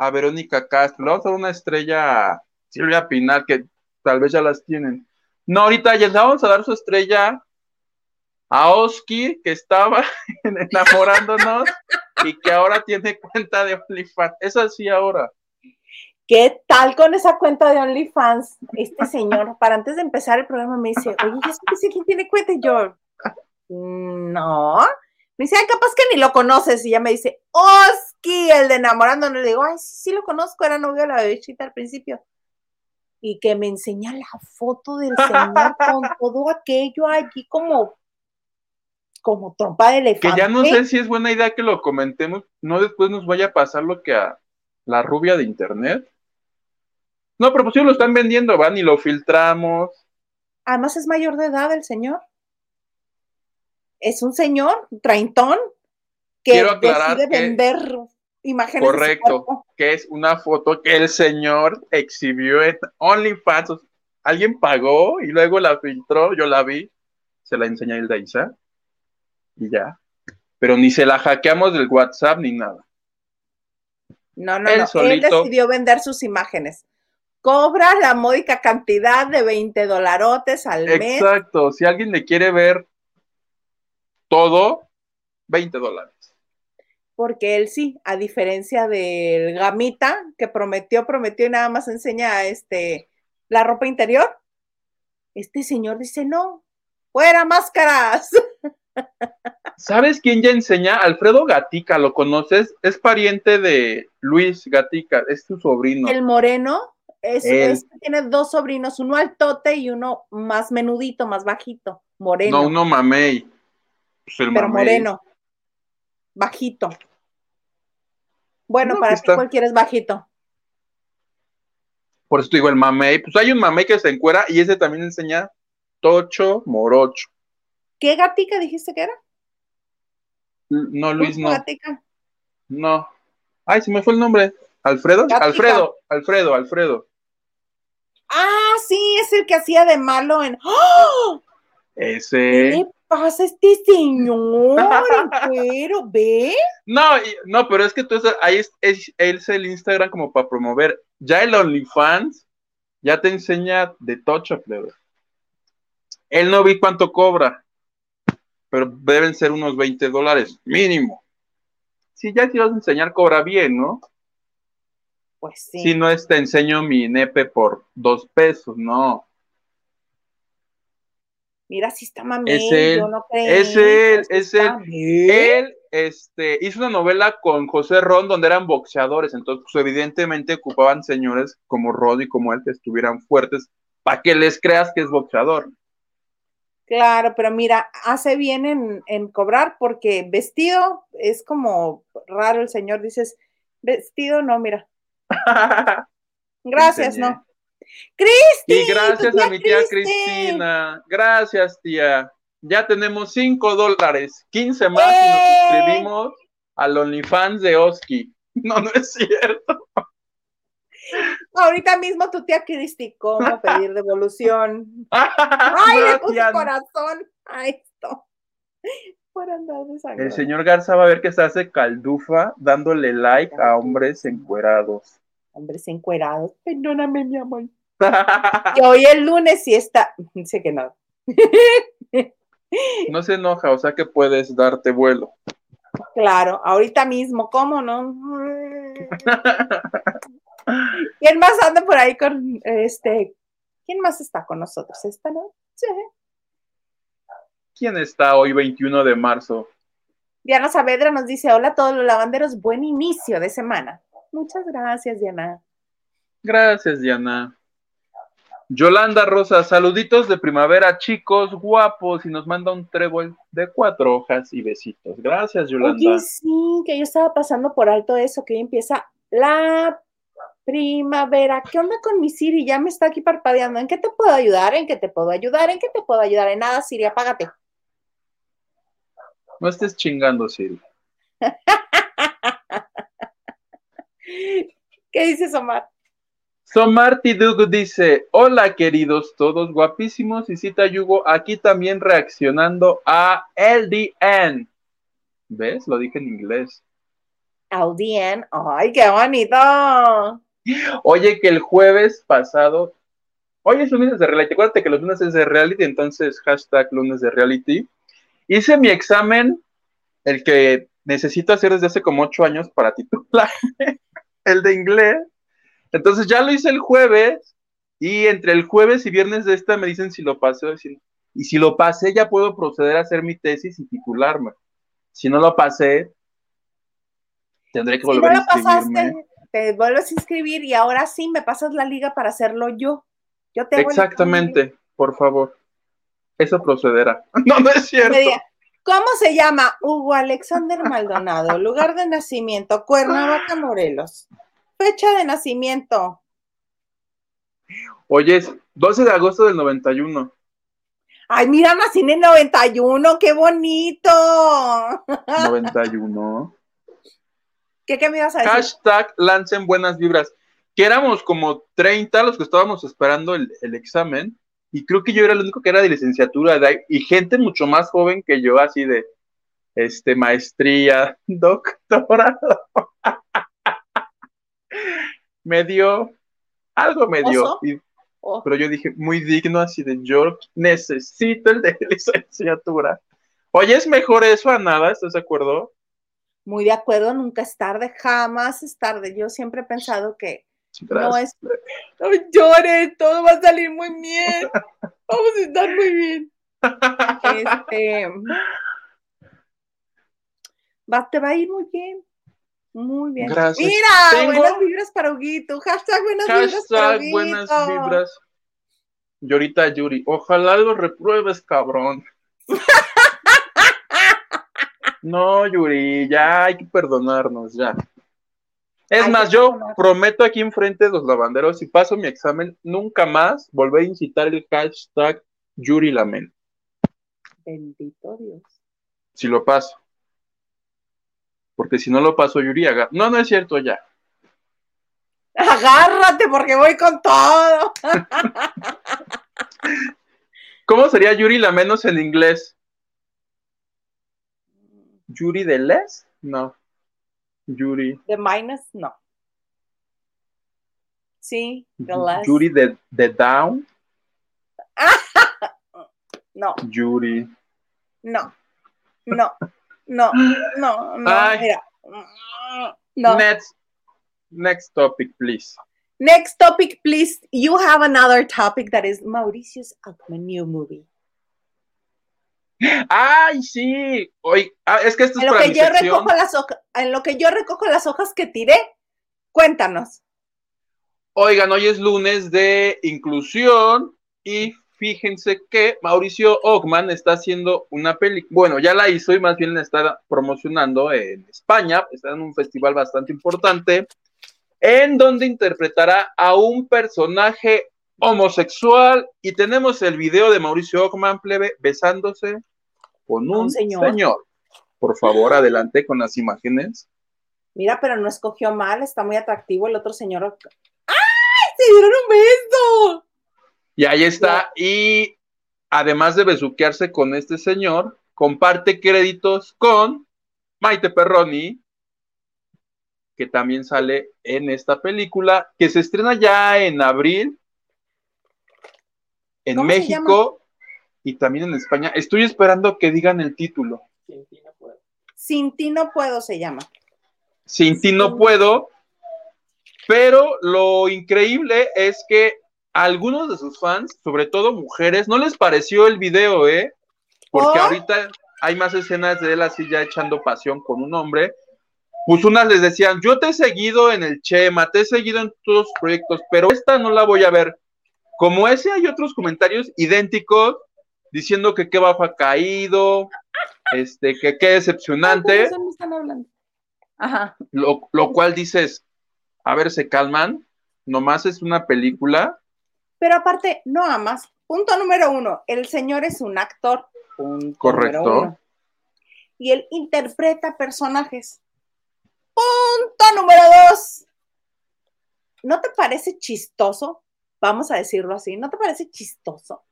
Speaker 2: a Verónica Castro, le vamos a dar una estrella Silvia Pinal, que tal vez ya las tienen. No, ahorita ya le vamos a dar su estrella a Oski, que estaba enamorándonos y que ahora tiene cuenta de OnlyFans. Es así ahora.
Speaker 1: ¿Qué tal con esa cuenta de OnlyFans? Este señor, para antes de empezar el programa, me dice, oye, ¿ya quién tiene cuenta? Y yo, no. Me dice, ay, capaz que ni lo conoces. Y ya me dice, Oski, el de enamorando. Le digo, ay, sí, sí lo conozco, era novio de la bebecita al principio. Y que me enseña la foto del señor con todo aquello allí como, como trompa de elefante.
Speaker 2: Que ya no sé si es buena idea que lo comentemos, no después nos vaya a pasar lo que a la rubia de internet. No, pero pues sí lo están vendiendo, van y lo filtramos.
Speaker 1: Además es mayor de edad el señor es un señor traintón que decide vender imágenes.
Speaker 2: Correcto, que es una foto que el señor exhibió en OnlyFans. Alguien pagó y luego la filtró, yo la vi, se la enseñé a el Daisa y ya. Pero ni se la hackeamos del WhatsApp ni nada.
Speaker 1: No, no, no. Él decidió vender sus imágenes. Cobra la módica cantidad de 20 dolarotes al mes.
Speaker 2: Exacto. Si alguien le quiere ver todo 20 dólares.
Speaker 1: Porque él sí, a diferencia del gamita que prometió, prometió y nada más enseña este, la ropa interior, este señor dice, no, fuera máscaras.
Speaker 2: ¿Sabes quién ya enseña? Alfredo Gatica, ¿lo conoces? Es pariente de Luis Gatica, es su sobrino.
Speaker 1: El moreno, es, tiene dos sobrinos, uno altote y uno más menudito, más bajito, moreno.
Speaker 2: No, uno mamey.
Speaker 1: Pues, pero moreno, bajito. Bueno, para ti cualquiera es bajito.
Speaker 2: Por eso digo el mamey. Pues hay un mamey que se encuera y ese también enseña tocho, morocho.
Speaker 1: ¿Qué gatica dijiste que era?
Speaker 2: No, Luis, no. Gatica? No. Ay, se me fue el nombre. ¿Alfredo? Alfredo, Alfredo, Alfredo.
Speaker 1: Ah, sí, es el que hacía de malo en. ¡Oh!
Speaker 2: Ese
Speaker 1: pasa este señor? ¿ve?
Speaker 2: No, no, pero es que tú ahí es, es, el Instagram como para promover. Ya el OnlyFans ya te enseña de tocho, plebe. Él no vi cuánto cobra, pero deben ser unos 20 dólares mínimo. Si ya a enseñar, cobra bien, ¿no?
Speaker 1: Pues sí.
Speaker 2: Si no es, te enseño mi nepe por dos pesos, no
Speaker 1: mira si está mami, es
Speaker 2: él,
Speaker 1: yo no creo.
Speaker 2: Es él, es él. Él este, hizo una novela con José Ron donde eran boxeadores, entonces pues, evidentemente ocupaban señores como Rod y como él que estuvieran fuertes para que les creas que es boxeador.
Speaker 1: Claro, pero mira, hace bien en, en cobrar porque vestido es como raro el señor, dices, vestido no, mira. Gracias, no. Cristi.
Speaker 2: Y gracias a mi tía Cristina. Gracias, tía. Ya tenemos 5 dólares, 15 más y nos ¡Eh! suscribimos al OnlyFans de Oski. No, no es cierto.
Speaker 1: Ahorita mismo tu tía Cristi, ¿cómo pedir devolución? Ay, le puse corazón a esto. Por andar
Speaker 2: El señor Garza va a ver que se hace caldufa dándole like a hombres encuerados.
Speaker 1: Hombres encuerados, perdóname, mi amor. que hoy el lunes sí está. Sé que no.
Speaker 2: no se enoja, o sea que puedes darte vuelo.
Speaker 1: Claro, ahorita mismo, ¿cómo no? ¿Quién más anda por ahí con este? ¿Quién más está con nosotros esta noche?
Speaker 2: ¿Quién está hoy 21 de marzo?
Speaker 1: Diana Saavedra nos dice, hola a todos los lavanderos, buen inicio de semana. Muchas gracias, Diana.
Speaker 2: Gracias, Diana. Yolanda Rosa, saluditos de primavera, chicos, guapos, y nos manda un trébol de cuatro hojas y besitos. Gracias, Yolanda.
Speaker 1: Oye, sí, que yo estaba pasando por alto eso, que hoy empieza la primavera. ¿Qué onda con mi Siri? Ya me está aquí parpadeando. ¿En qué te puedo ayudar? ¿En qué te puedo ayudar? ¿En qué te puedo ayudar? En nada, Siri, apágate.
Speaker 2: No estés chingando, Siri.
Speaker 1: ¿Qué dices, Omar?
Speaker 2: So Marty Dugu dice, hola queridos todos guapísimos y cita Yugo aquí también reaccionando a LDN. ¿Ves? Lo dije en inglés.
Speaker 1: LDN, ay, qué bonito.
Speaker 2: Oye, que el jueves pasado, hoy es lunes de reality, acuérdate que los lunes es de reality, entonces hashtag lunes de reality. Hice mi examen, el que necesito hacer desde hace como ocho años para titularme, el de inglés Entonces ya lo hice el jueves y entre el jueves y viernes de esta me dicen si lo pasé o si Y si lo pasé ya puedo proceder a hacer mi tesis y titularme. Si no lo pasé, tendré que volver a inscribirme.
Speaker 1: te vuelves a inscribir y ahora sí me pasas la liga para hacerlo yo. Yo te
Speaker 2: Exactamente, por favor. Eso procederá. No, no es cierto.
Speaker 1: ¿Cómo se llama? Hugo Alexander Maldonado. Lugar de nacimiento, Cuernavaca, Morelos. Fecha de nacimiento.
Speaker 2: Oye, es 12 de agosto del 91.
Speaker 1: Ay, mira, nací en el 91, qué bonito.
Speaker 2: 91.
Speaker 1: ¿Qué, qué me ibas a decir?
Speaker 2: Hashtag lancen buenas vibras. Que éramos como 30 los que estábamos esperando el, el examen y creo que yo era el único que era de licenciatura y gente mucho más joven que yo, así de este maestría, doctorado. me dio, algo me dio, oh. pero yo dije, muy digno, así de yo necesito el de licenciatura. Oye, es mejor eso a nada, ¿estás de acuerdo?
Speaker 1: Muy de acuerdo, nunca es tarde, jamás es tarde. Yo siempre he pensado que no es. No llores, todo va a salir muy bien. Vamos a estar muy bien. Este. Va, te va a ir muy bien. Muy bien.
Speaker 2: Gracias.
Speaker 1: Mira, buenas vibras para Huguito. Hashtag buenas vibras para Huguito.
Speaker 2: buenas vibras. Yorita Yuri, ojalá lo repruebes, cabrón. no, Yuri, ya hay que perdonarnos, ya. Es más, yo prometo aquí enfrente de los lavanderos, si paso mi examen, nunca más volveré a incitar el hashtag Yuri Lamen.
Speaker 1: Bendito Dios.
Speaker 2: Si lo paso. Porque si no lo paso, Yuri, haga. No, no es cierto ya.
Speaker 1: Agárrate porque voy con todo.
Speaker 2: ¿Cómo sería Yuri la menos en inglés? ¿Yuri de Les? No. Yuri.
Speaker 1: The minus, no. See, the less.
Speaker 2: Yuri the, the down.
Speaker 1: no.
Speaker 2: Yuri.
Speaker 1: No. No. No. No. No. No.
Speaker 2: Next, next topic, please.
Speaker 1: Next topic, please. You have another topic that is Mauricio's new movie.
Speaker 2: Ay, sí. Hoy, ah, es que esto es
Speaker 1: en lo que yo recojo las hojas, en lo que yo recojo las hojas que tiré, cuéntanos.
Speaker 2: Oigan, hoy es lunes de inclusión y fíjense que Mauricio Ockman está haciendo una película, bueno, ya la hizo y más bien la está promocionando en España, está en un festival bastante importante, en donde interpretará a un personaje homosexual y tenemos el video de Mauricio Ockman plebe besándose con un, señor. Por favor, adelante con las imágenes.
Speaker 1: Mira, pero no escogió mal, está muy atractivo el otro señor. ¡Ay! ¡Se dieron un beso!
Speaker 2: Y ahí está. Y además de besuquearse con este señor, comparte créditos con Maite Perroni, que también sale en esta película, que se estrena ya en abril en México y también en España. Estoy esperando que digan el título.
Speaker 1: Sin ti no puedo. Sin ti no puedo se llama.
Speaker 2: Sin ti no puedo. Pero lo increíble es que a algunos de sus fans, sobre todo mujeres, no les pareció el video, ¿eh? Porque ¿Oh? ahorita hay más escenas de él así ya echando pasión con un hombre. Pues unas les decían, yo te he seguido en el Chema, te he seguido en todos los proyectos, pero esta no la voy a ver. Como ese hay otros comentarios idénticos diciendo que qué bajo ha caído, este, que qué decepcionante. están hablando? Ajá. Lo, lo cual dices, a ver, se calman, nomás es una película.
Speaker 1: Pero aparte, no amas. Punto número uno, el señor es un actor.
Speaker 2: Correcto.
Speaker 1: Y él interpreta personajes. Punto número dos. ¿No te parece chistoso? Vamos a decirlo así, ¿no te parece chistoso?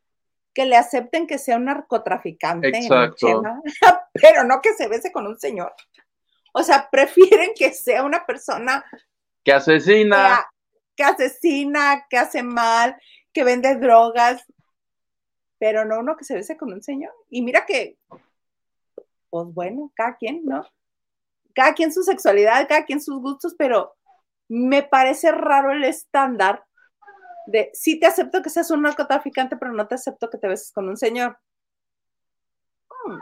Speaker 1: Que le acepten que sea un narcotraficante,
Speaker 2: Exacto.
Speaker 1: pero no que se bese con un señor. O sea, prefieren que sea una persona
Speaker 2: que asesina,
Speaker 1: que, asesina, que hace mal, que vende drogas, pero no uno que se bese con un señor. Y mira que, pues bueno, cada quien, ¿no? Cada quien su sexualidad, cada quien sus gustos, pero me parece raro el estándar de sí te acepto que seas un narcotraficante, pero no te acepto que te beses con un señor.
Speaker 2: Hmm.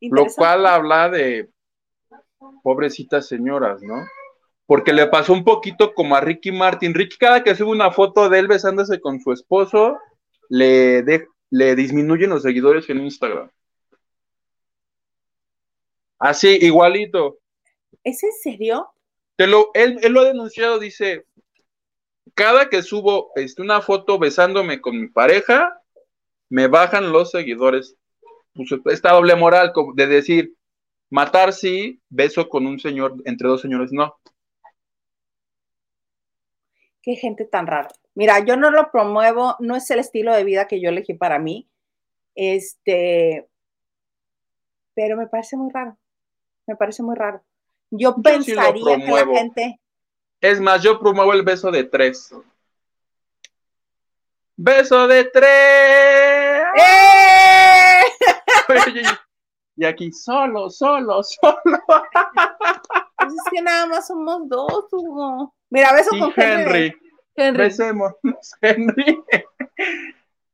Speaker 2: Lo cual habla de pobrecitas señoras, ¿no? Porque le pasó un poquito como a Ricky Martin. Ricky, cada que sube una foto de él besándose con su esposo, le, le disminuyen los seguidores en Instagram. Así, igualito.
Speaker 1: ¿Es en serio?
Speaker 2: Te lo, él, lo ha denunciado, dice, cada que subo este, una foto besándome con mi pareja, me bajan los seguidores. Pues, esta doble moral de decir, matar sí, beso con un señor, entre dos señores no.
Speaker 1: Qué gente tan rara. Mira, yo no lo promuevo, no es el estilo de vida que yo elegí para mí. Este, pero me parece muy raro. Me parece muy raro. Yo, pensaría que la gente.
Speaker 2: Es más, yo promuevo el beso de tres. ¡Beso de tres! ¡Eh! y aquí, solo, solo, solo.
Speaker 1: Pues es que nada más somos dos, Hugo. Mira, beso con
Speaker 2: Henry. Henry. Besemos, Henry.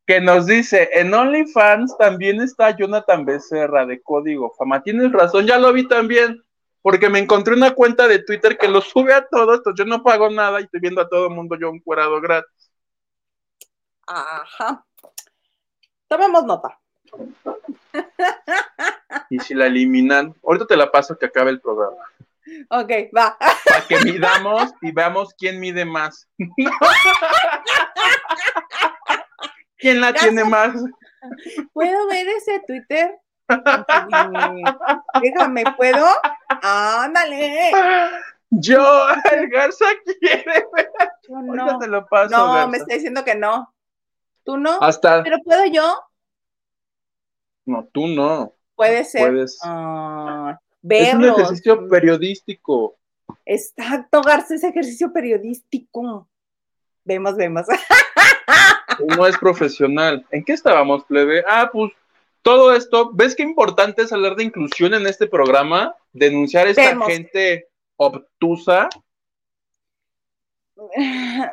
Speaker 2: que nos dice, en OnlyFans también está Jonathan Becerra de Código Fama. Tienes razón, ya lo vi también porque me encontré una cuenta de Twitter que lo sube a todos, entonces yo no pago nada y estoy viendo a todo el mundo yo un curado gratis.
Speaker 1: Ajá. Tomemos nota.
Speaker 2: Y si la eliminan, ahorita te la paso que acabe el programa.
Speaker 1: Ok, va.
Speaker 2: Para que midamos y veamos quién mide más. ¿Quién la tiene más?
Speaker 1: ¿Puedo ver ese Twitter? Déjame, ¿puedo? Ándale.
Speaker 2: Yo, el Garza quiere
Speaker 1: no. Te lo paso, no, me está diciendo que no. ¿Tú no?
Speaker 2: Hasta.
Speaker 1: ¿Pero puedo yo?
Speaker 2: No, tú no.
Speaker 1: Puede ser.
Speaker 2: Puedes. Ah, es un ejercicio periodístico.
Speaker 1: Exacto, Garza, es ejercicio periodístico. Vemos, vemos.
Speaker 2: No es profesional. ¿En qué estábamos, plebe? Ah, pues todo esto, ¿ves qué importante es hablar de inclusión en este programa? Denunciar a esta gente obtusa.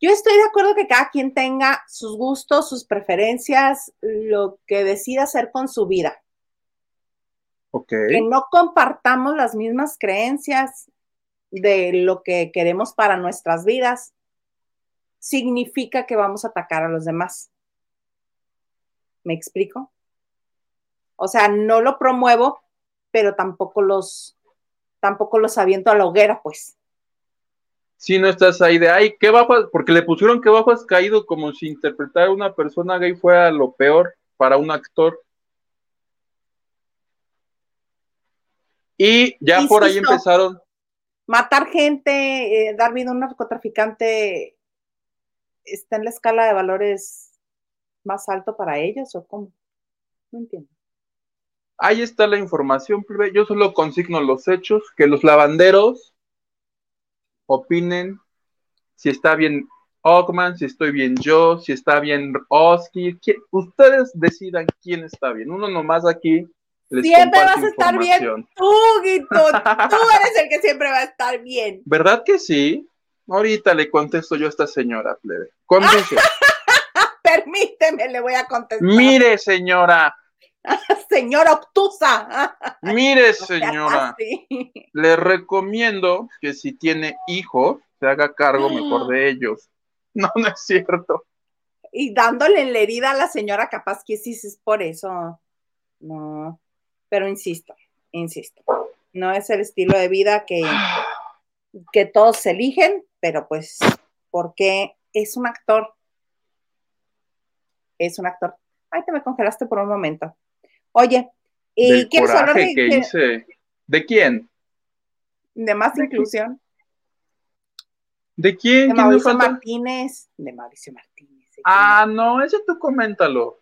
Speaker 1: Yo estoy de acuerdo que cada quien tenga sus gustos, sus preferencias, lo que decida hacer con su vida.
Speaker 2: Okay.
Speaker 1: Que no compartamos las mismas creencias de lo que queremos para nuestras vidas, significa que vamos a atacar a los demás. ¿Me explico? O sea, no lo promuevo, pero tampoco los, tampoco los aviento a la hoguera, pues.
Speaker 2: Si no estás ahí de, ay, qué bajo, porque le pusieron que bajo has caído como si interpretar a una persona gay fuera lo peor para un actor. Y ya por ahí empezaron.
Speaker 1: Matar gente, eh, dar vida a un narcotraficante, está en la escala de valores más alto para ellos o cómo? No entiendo.
Speaker 2: Ahí está la información, yo solo consigno los hechos, que los lavanderos opinen si está bien Ockman, si estoy bien yo, si está bien Oski, ustedes decidan quién está bien. Uno nomás aquí
Speaker 1: les Siempre vas a estar bien tú, Guito. Tú eres el que siempre va a estar bien.
Speaker 2: ¿Verdad que sí? Ahorita le contesto yo a esta señora, plebe.
Speaker 1: Permíteme, le voy a contestar.
Speaker 2: Mire, señora.
Speaker 1: señora obtusa.
Speaker 2: Mire, señora. Le recomiendo que si tiene hijos, se haga cargo mejor de ellos. No, no es cierto.
Speaker 1: Y dándole la herida a la señora, capaz que sí es por eso. No, pero insisto, insisto. No es el estilo de vida que, que todos eligen, pero pues, porque es un actor es un actor. Ay, te me congelaste por un momento. Oye,
Speaker 2: ¿y quieres hablar de, ¿De quién?
Speaker 1: De más inclusión.
Speaker 2: ¿De quién?
Speaker 1: De Mauricio Martínez. De Mauricio Martínez.
Speaker 2: ah, no, ese tú coméntalo.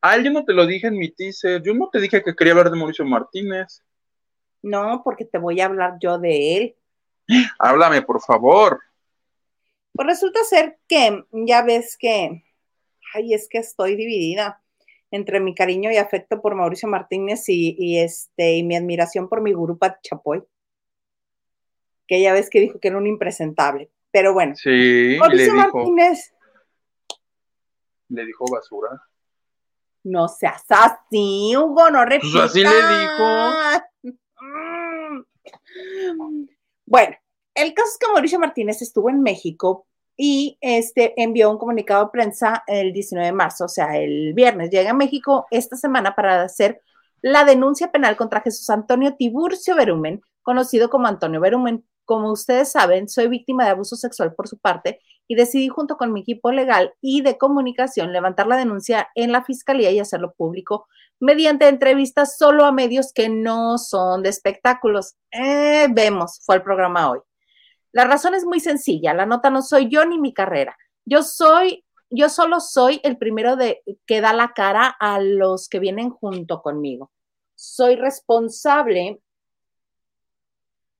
Speaker 2: Ah, yo no te lo dije en mi teaser. Yo no te dije que quería hablar de Mauricio Martínez.
Speaker 1: No, porque te voy a hablar yo de él.
Speaker 2: Háblame, por favor.
Speaker 1: Pues resulta ser que ya ves que ay, es que estoy dividida entre mi cariño y afecto por Mauricio Martínez y, este, y mi admiración por mi gurú Chapoy. que ya ves que dijo que era un impresentable. Pero bueno.
Speaker 2: Sí,
Speaker 1: Mauricio Martínez.
Speaker 2: Le dijo basura.
Speaker 1: No seas así, Hugo, no repitas.
Speaker 2: Pues así le dijo.
Speaker 1: Bueno, el caso es que Mauricio Martínez estuvo en México y este envió un comunicado de prensa el 19 de marzo, o sea, el viernes. Llega a México esta semana para hacer la denuncia penal contra Jesús Antonio Tiburcio Berumen, conocido como Antonio Berumen. Como ustedes saben, soy víctima de abuso sexual por su parte y decidí junto con mi equipo legal y de comunicación levantar la denuncia en la fiscalía y hacerlo público mediante entrevistas solo a medios que no son de espectáculos. Eh, vemos, fue el programa hoy. La razón es muy sencilla, la nota no soy yo ni mi carrera. Yo soy, yo solo soy el primero de que da la cara a los que vienen junto conmigo. Soy responsable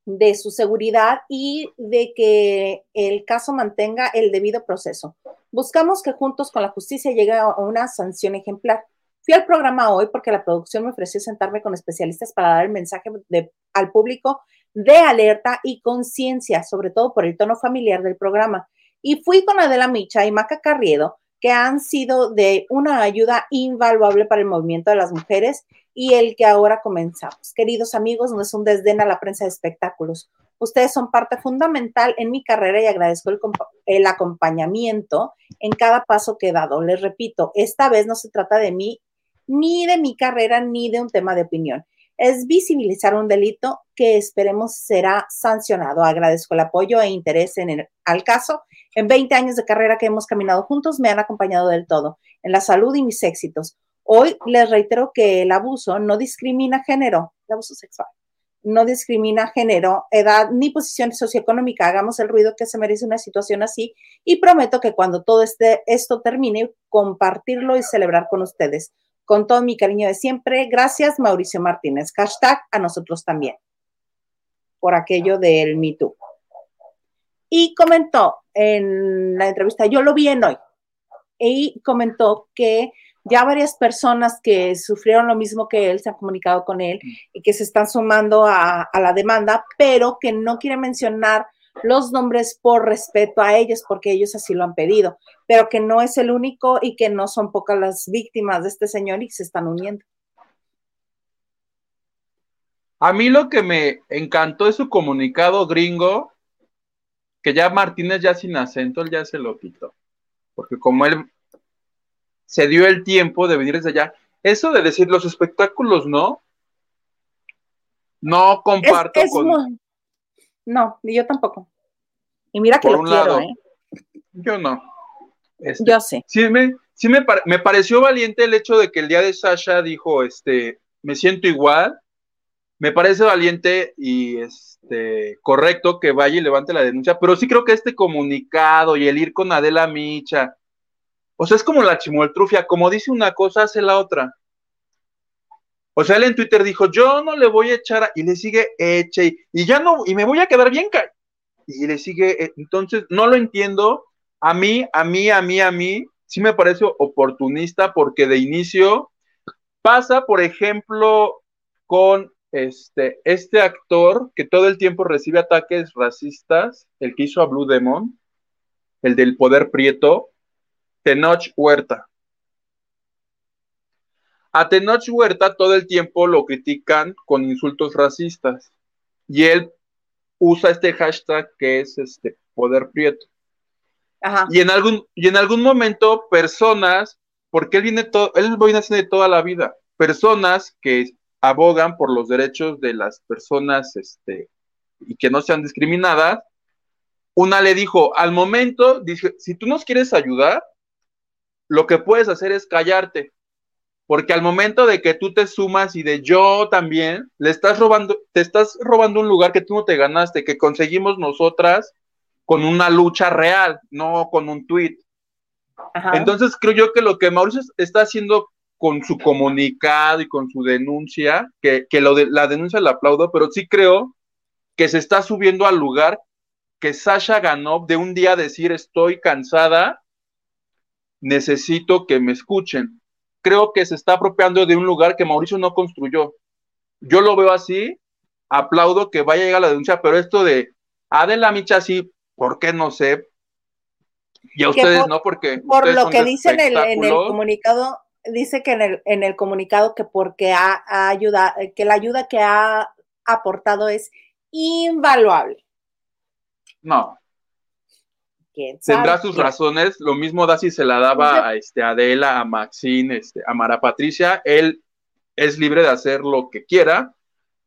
Speaker 1: de su seguridad y de que el caso mantenga el debido proceso. Buscamos que juntos con la justicia llegue a una sanción ejemplar. Fui al programa hoy porque la producción me ofreció sentarme con especialistas para dar el mensaje al público de alerta y conciencia, sobre todo por el tono familiar del programa. Y fui con Adela Micha y Maca Carriedo, que han sido de una ayuda invaluable para el movimiento de las mujeres y el que ahora comenzamos. Queridos amigos, no es un desdén a la prensa de espectáculos. Ustedes son parte fundamental en mi carrera y agradezco el, el, acompañamiento en cada paso que he dado. Les repito, esta vez no se trata de mí, ni de mi carrera, ni de un tema de opinión. Es visibilizar un delito que esperemos será sancionado. Agradezco el apoyo e interés en el, al caso. En 20 años de carrera que hemos caminado juntos, me han acompañado del todo, en la salud y mis éxitos. Hoy les reitero que el abuso no discrimina género, el abuso sexual, no discrimina género, edad ni posición socioeconómica. Hagamos el ruido que se merece una situación así y prometo que cuando todo este, esto termine, compartirlo y celebrar con ustedes. Con todo mi cariño de siempre, gracias Mauricio Martínez. Hashtag a nosotros también. Por aquello del Me Too. Y comentó en la entrevista, yo lo vi en hoy, y comentó que ya varias personas que sufrieron lo mismo que él se han comunicado con él y que se están sumando a, la demanda, pero que no quiere mencionar los nombres por respeto a ellos, porque ellos así lo han pedido, pero que no es el único y que no son pocas las víctimas de este señor y se están uniendo.
Speaker 2: A mí lo que me encantó es su comunicado gringo, que ya Martínez ya sin acento, él ya se lo quitó, porque como él se dio el tiempo de venir desde allá. Eso de decir los espectáculos, ¿no? No comparto con.
Speaker 1: No, ni yo tampoco. Y mira que lo quiero, ¿eh?
Speaker 2: Yo no.
Speaker 1: Este, yo sé.
Speaker 2: Sí, me, sí me, me, pareció valiente el hecho de que el día de Sasha dijo, este, me siento igual. Me parece valiente y este, correcto que vaya y levante la denuncia, pero sí creo que este comunicado y el ir con Adela Micha o sea, es como la chimoltrufia, como dice una cosa, hace la otra. O sea, él en Twitter dijo, yo no le voy a echar, y le sigue eche, y, ya no, y me voy a quedar bien, y le sigue, eh, entonces, no lo entiendo, a mí, a mí, a mí, a mí, sí me parece oportunista, porque de inicio pasa, por ejemplo, con este, este actor que todo el tiempo recibe ataques racistas, el que hizo a Blue Demon, el del poder prieto, Tenoch Huerta. A Tenoch Huerta todo el tiempo lo critican con insultos racistas y él usa este hashtag que es este poder prieto. Y en algún y en algún momento personas, porque él viene todo, él viene haciendo de toda la vida, personas que abogan por los derechos de las personas este y que no sean discriminadas, una le dijo, al momento, dice, si tú nos quieres ayudar, lo que puedes hacer es callarte, porque al momento de que tú te sumas y de yo también, le estás robando, te estás robando un lugar que tú no te ganaste, que conseguimos nosotras con una lucha real, no con un tweet. Entonces creo yo que lo que Mauricio está haciendo con su comunicado y con su denuncia, que, lo de la denuncia la aplaudo, pero sí creo que se está subiendo al lugar que Sasha ganó de un día decir estoy cansada necesito que me escuchen. Creo que se está apropiando de un lugar que Mauricio no construyó. Yo lo veo así, aplaudo que vaya a llegar la denuncia, pero esto de Adela Micha sí, ¿por qué no sé? Y a ustedes no, porque.
Speaker 1: Por lo que dice en el, comunicado, dice que en el, en el comunicado que porque ha, ayudado, que la ayuda que ha aportado es invaluable.
Speaker 2: No. Tendrá sus razones. Lo mismo da si se la daba a este, Adela, a Maxine, este, a Mara Patricia. Él es libre de hacer lo que quiera.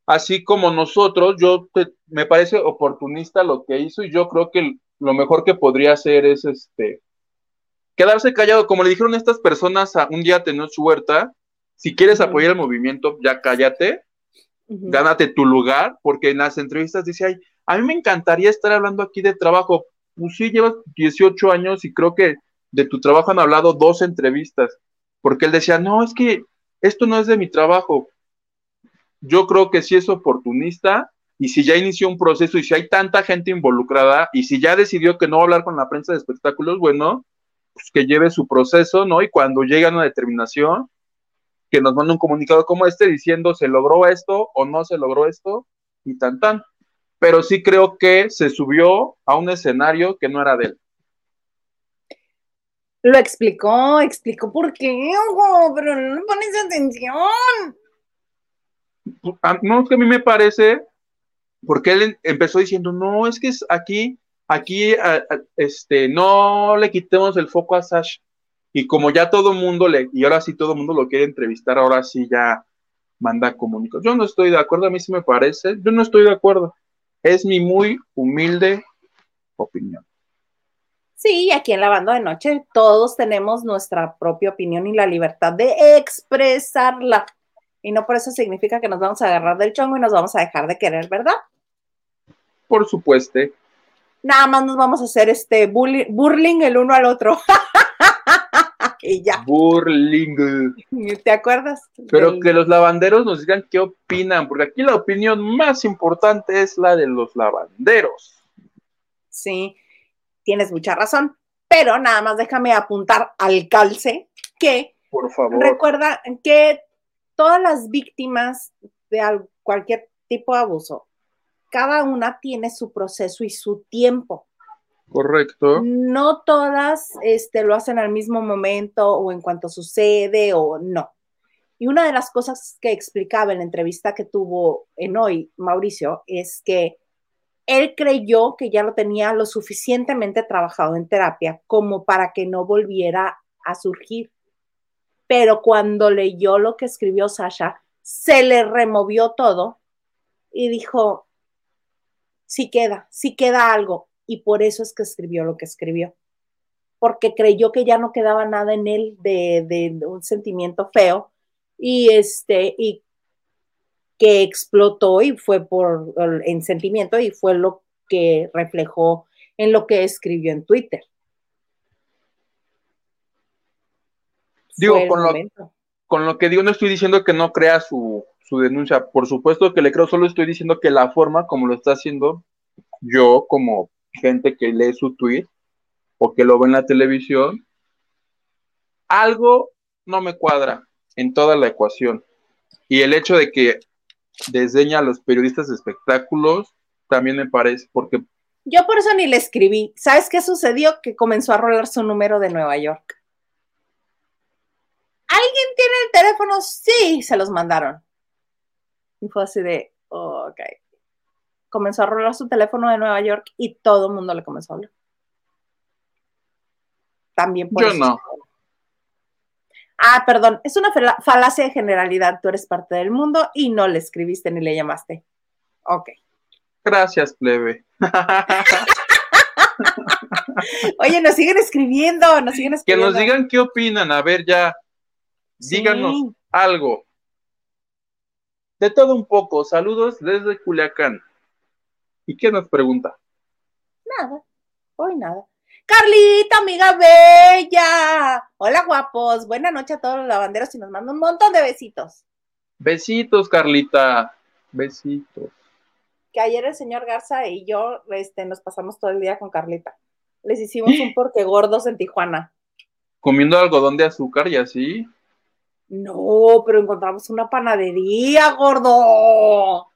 Speaker 2: Así como nosotros, yo me parece oportunista lo que hizo y yo creo que lo mejor que podría hacer es este quedarse callado, como le dijeron estas personas a un día tener su huerta, si quieres apoyar el movimiento, ya cállate, gánate tu lugar, porque en las entrevistas dice, ay, a mí me encantaría estar hablando aquí de trabajo. Pues sí, llevas 18 años y creo que de tu trabajo han hablado dos entrevistas, porque él decía, no, es que esto no es de mi trabajo. Yo creo que si es oportunista y si ya inició un proceso y si hay tanta gente involucrada y si ya decidió que no hablar con la prensa de espectáculos, bueno, pues que lleve su proceso, ¿no? Y cuando llega a una determinación, que nos manda un comunicado como este diciendo se logró esto o no se logró esto y tan tan. Pero sí creo que se subió a un escenario que no era de él.
Speaker 1: Lo explicó, explicó por qué, pero no le pones atención.
Speaker 2: Ah, no, es que a mí me parece, porque él empezó diciendo, no, es que es aquí aquí este, no le quitemos el foco a Sash. Y como ya todo el mundo le, y ahora sí todo el mundo lo quiere entrevistar, ahora sí ya manda comunicados. Yo no estoy de acuerdo, a mí sí me parece, yo no estoy de acuerdo. Es mi muy humilde opinión.
Speaker 1: Sí, aquí en la banda de noche todos tenemos nuestra propia opinión y la libertad de expresarla. Y no por eso significa que nos vamos a agarrar del chongo y nos vamos a dejar de querer, ¿verdad?
Speaker 2: Por supuesto
Speaker 1: nada más nos vamos a hacer este burling el uno al otro. y ya.
Speaker 2: Burling.
Speaker 1: ¿Te acuerdas?
Speaker 2: Pero que los lavanderos nos digan qué opinan, porque aquí la opinión más importante es la de los lavanderos.
Speaker 1: Sí, tienes mucha razón, pero nada más déjame apuntar al calce que,
Speaker 2: por favor,
Speaker 1: recuerda que todas las víctimas de cualquier tipo de abuso cada una tiene su proceso y su tiempo.
Speaker 2: Correcto.
Speaker 1: No todas este, lo hacen al mismo momento o en cuanto sucede o no. Y una de las cosas que explicaba en la entrevista que tuvo en hoy Mauricio es que él creyó que ya lo tenía lo suficientemente trabajado en terapia como para que no volviera a surgir. Pero cuando leyó lo que escribió Sasha, se le removió todo y dijo, sí queda, sí queda algo. Y por eso es que escribió lo que escribió. Porque creyó que ya no quedaba nada en él de, un sentimiento feo. Y este, y que explotó y fue por en sentimiento y fue lo que reflejó en lo que escribió en Twitter.
Speaker 2: Digo, con lo, con lo, que digo, no estoy diciendo que no crea su, su denuncia. Por supuesto que le creo, solo estoy diciendo que la forma como lo está haciendo, yo como gente que lee su tweet o que lo ve en la televisión, algo no me cuadra en toda la ecuación. Y el hecho de que desdeña a los periodistas de espectáculos también me parece, porque...
Speaker 1: Yo por eso ni le escribí. ¿Sabes qué sucedió? Que comenzó a rolar su número de Nueva York. ¿Alguien tiene el teléfono? Sí, se los mandaron. Y fue así de, ok. Comenzó a rolar su teléfono de Nueva York y todo el mundo le comenzó a hablar. También por
Speaker 2: Yo no.
Speaker 1: Ah, perdón, es una falacia de generalidad. Tú eres parte del mundo y no le escribiste ni le llamaste. Ok.
Speaker 2: Gracias, plebe.
Speaker 1: Oye, nos siguen escribiendo, nos siguen escribiendo.
Speaker 2: Que nos digan qué opinan. A ver, ya. Díganos algo. De todo un poco, saludos desde Culiacán. ¿Y qué nos pregunta?
Speaker 1: Nada, hoy nada. Carlita, amiga bella. Hola, guapos. Buenas noches a todos los lavanderos y nos manda un montón de besitos.
Speaker 2: Besitos, Carlita. Besitos.
Speaker 1: Que ayer el señor Garza y yo este, nos pasamos todo el día con Carlita. Les hicimos un porte gordos en Tijuana.
Speaker 2: Comiendo algodón de azúcar y así.
Speaker 1: No, pero encontramos una panadería, gordo.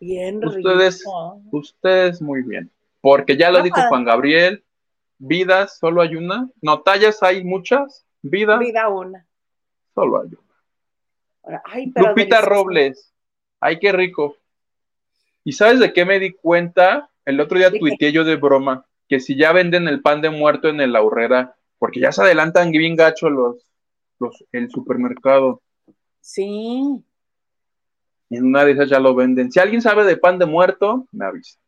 Speaker 1: Bien
Speaker 2: ustedes, Ustedes muy bien. Porque ya lo dijo Juan Gabriel, vidas solo hay una. No, tallas hay muchas. Vida.
Speaker 1: Vida una.
Speaker 2: Solo hay una. Lupita Robles. Ay, qué rico. ¿Y sabes de qué me di cuenta? El otro día tuiteé yo de broma que si ya venden el pan de muerto en el ahorrera, porque ya se adelantan bien gacho los, los el supermercado.
Speaker 1: Sí.
Speaker 2: Y en una de esas ya lo venden. Si alguien sabe de pan de muerto, me avisa.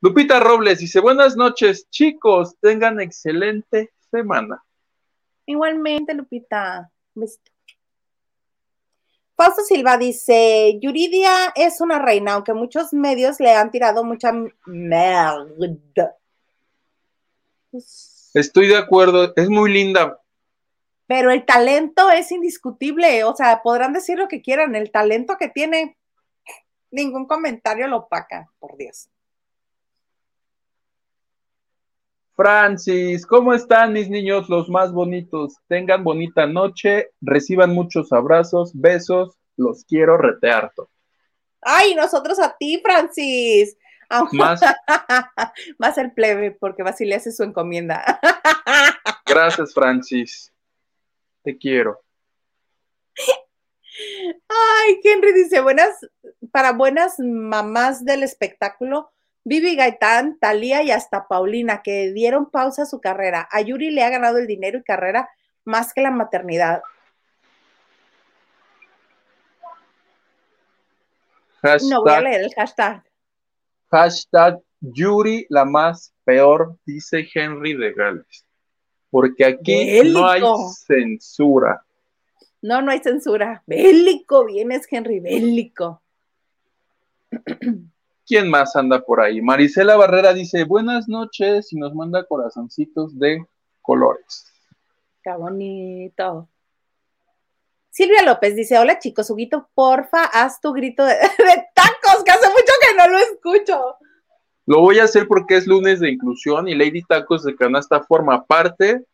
Speaker 2: Lupita Robles dice, buenas noches, chicos, tengan excelente semana.
Speaker 1: Igualmente, Lupita. Besito. Fausto Silva dice, Yuridia es una reina, aunque muchos medios le han tirado mucha merda.
Speaker 2: Estoy de acuerdo, es muy linda.
Speaker 1: Pero el talento es indiscutible, o sea, podrán decir lo que quieran, el talento que tiene, ningún comentario lo opaca, por Dios.
Speaker 2: Francis, ¿cómo están mis niños los más bonitos? Tengan bonita noche, reciban muchos abrazos, besos, los quiero retearto.
Speaker 1: Ay, nosotros a ti, Francis. Más, más el plebe, porque Basile hace su encomienda.
Speaker 2: Gracias, Francis. Te quiero.
Speaker 1: Ay, Henry dice, buenas, para buenas mamás del espectáculo, Vivi Gaitán, Talía y hasta Paulina, que dieron pausa a su carrera. A Yuri le ha ganado el dinero y carrera más que la maternidad. no voy a leer el hashtag.
Speaker 2: Hashtag Yuri, la más peor, dice Henry de Gales. Porque aquí no hay censura.
Speaker 1: No, no hay censura. Bélico, vienes, Henry, bélico.
Speaker 2: ¿Quién más anda por ahí? Marisela Barrera dice, buenas noches y nos manda corazoncitos de colores.
Speaker 1: Qué bonito. Silvia López dice, hola chicos, Huguito, porfa, haz tu grito de, tacos, que hace mucho que no lo escucho.
Speaker 2: Lo voy a hacer porque es lunes de inclusión y Lady Tacos de Canasta forma parte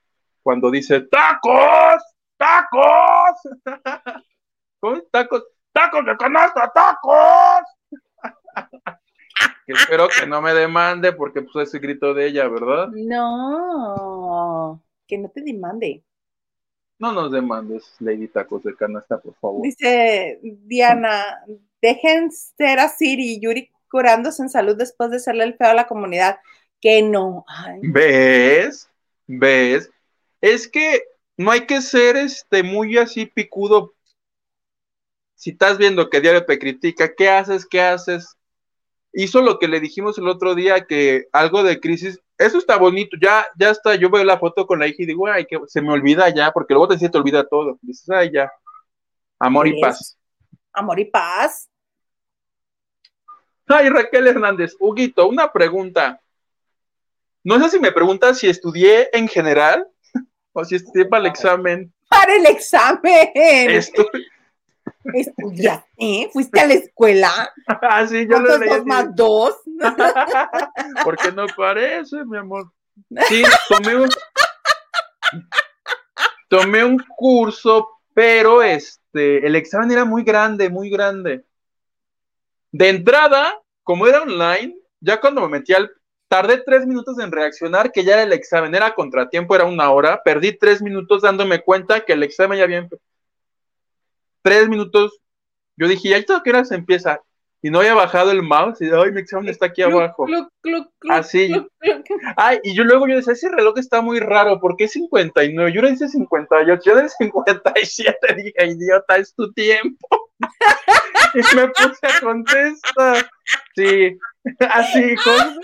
Speaker 2: cuando dice tacos, tacos, tacos, tacos de canasta, tacos. espero que no me demande porque pues ese grito de ella, ¿verdad?
Speaker 1: No, que no te demande.
Speaker 2: No nos demandes, Lady Tacos de Canasta, por favor.
Speaker 1: Dice Diana, dejen ser a Siri y Yuri curándose en salud después de serle el feo a la comunidad. Que no.
Speaker 2: ¿Ves? ¿Ves? Es que no hay que ser este muy así picudo. Si estás viendo que Diario te critica, ¿qué haces? ¿Qué haces? hizo lo que le dijimos el otro día, que algo de crisis, eso está bonito, ya, ya está, yo veo la foto con la hija y digo, ay, que se me olvida ya, porque luego te, te olvida todo. Dices, ay, ya, amor y paz.
Speaker 1: Amor y paz.
Speaker 2: Ay, Raquel Hernández, Huguito, una pregunta. No sé si me preguntas si estudié en general o si estudié para el examen.
Speaker 1: Para el examen. Estoy, ¿Estudiaste? ¿Fuiste a la escuela?
Speaker 2: Ah, sí, yo lo
Speaker 1: leí. dos más dos?
Speaker 2: Porque no parece, mi amor. Sí, tomé un, tomé un curso, pero este, el examen era muy grande, muy grande. De entrada, como era online, ya cuando me metí al tardé tres minutos en reaccionar que ya era el examen, era contratiempo, era una hora, perdí tres minutos dándome cuenta que el examen ya había tres minutos, yo dije, ya esto que hora se empieza? Y no había bajado el mouse y, ay, mi examen está aquí abajo. Así. Ay, y yo luego yo decía, ese reloj está muy raro, ¿por qué 59? Yo le dice 58, yo del 57 dije, idiota, es tu tiempo. y me puse a contestar. Sí, así, con...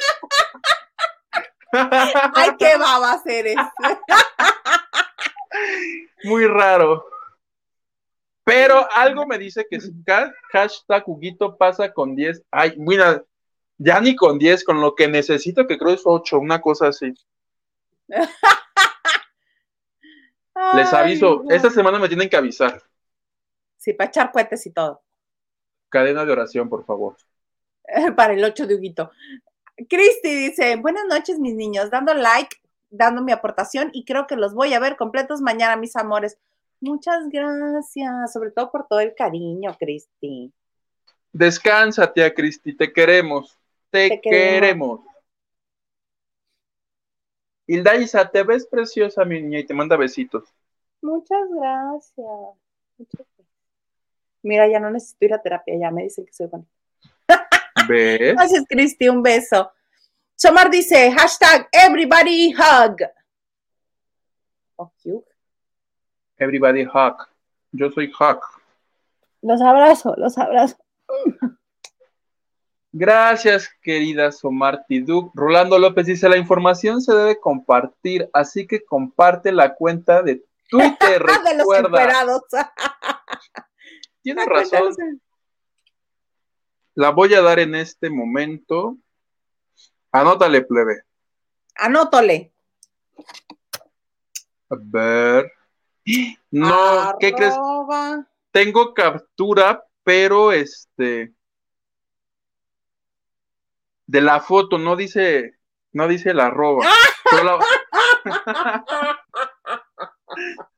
Speaker 1: Ay, qué baba hacer eso.
Speaker 2: Muy raro. Pero algo me dice que hashtag Huguito pasa con 10. Ay, mira, ya ni con 10, con lo que necesito, que creo es 8, una cosa así. Les aviso, esta semana me tienen que avisar.
Speaker 1: Sí, para echar cohetes y todo.
Speaker 2: Cadena de oración, por favor.
Speaker 1: para el 8 de Huguito. Cristi dice, buenas noches mis niños, dando like, dando mi aportación y creo que los voy a ver completos mañana, mis amores. Muchas gracias, sobre todo por todo el cariño, Cristi.
Speaker 2: Descansa, tía Cristi, te queremos. Te, queremos. Hilda Isa, te ves preciosa, mi niña, y te manda besitos.
Speaker 1: Muchas gracias. Mira, ya no necesito ir a terapia, ya me dicen que soy buena. ¿Ves? Gracias, Cristi, un beso. Somar dice, hashtag everybody hug.
Speaker 2: Oh, everybody hug. Yo soy hug.
Speaker 1: Los abrazo, los abrazo.
Speaker 2: Gracias, querida Somar Tiduk. Rolando López dice, la información se debe compartir, así que comparte la cuenta de Twitter. de los Tienes razón. La voy a dar en este momento. Anótale, plebe.
Speaker 1: Anótale.
Speaker 2: A ver. No, ¿qué crees? Tengo captura, pero este de la foto, no dice, no dice la arroba.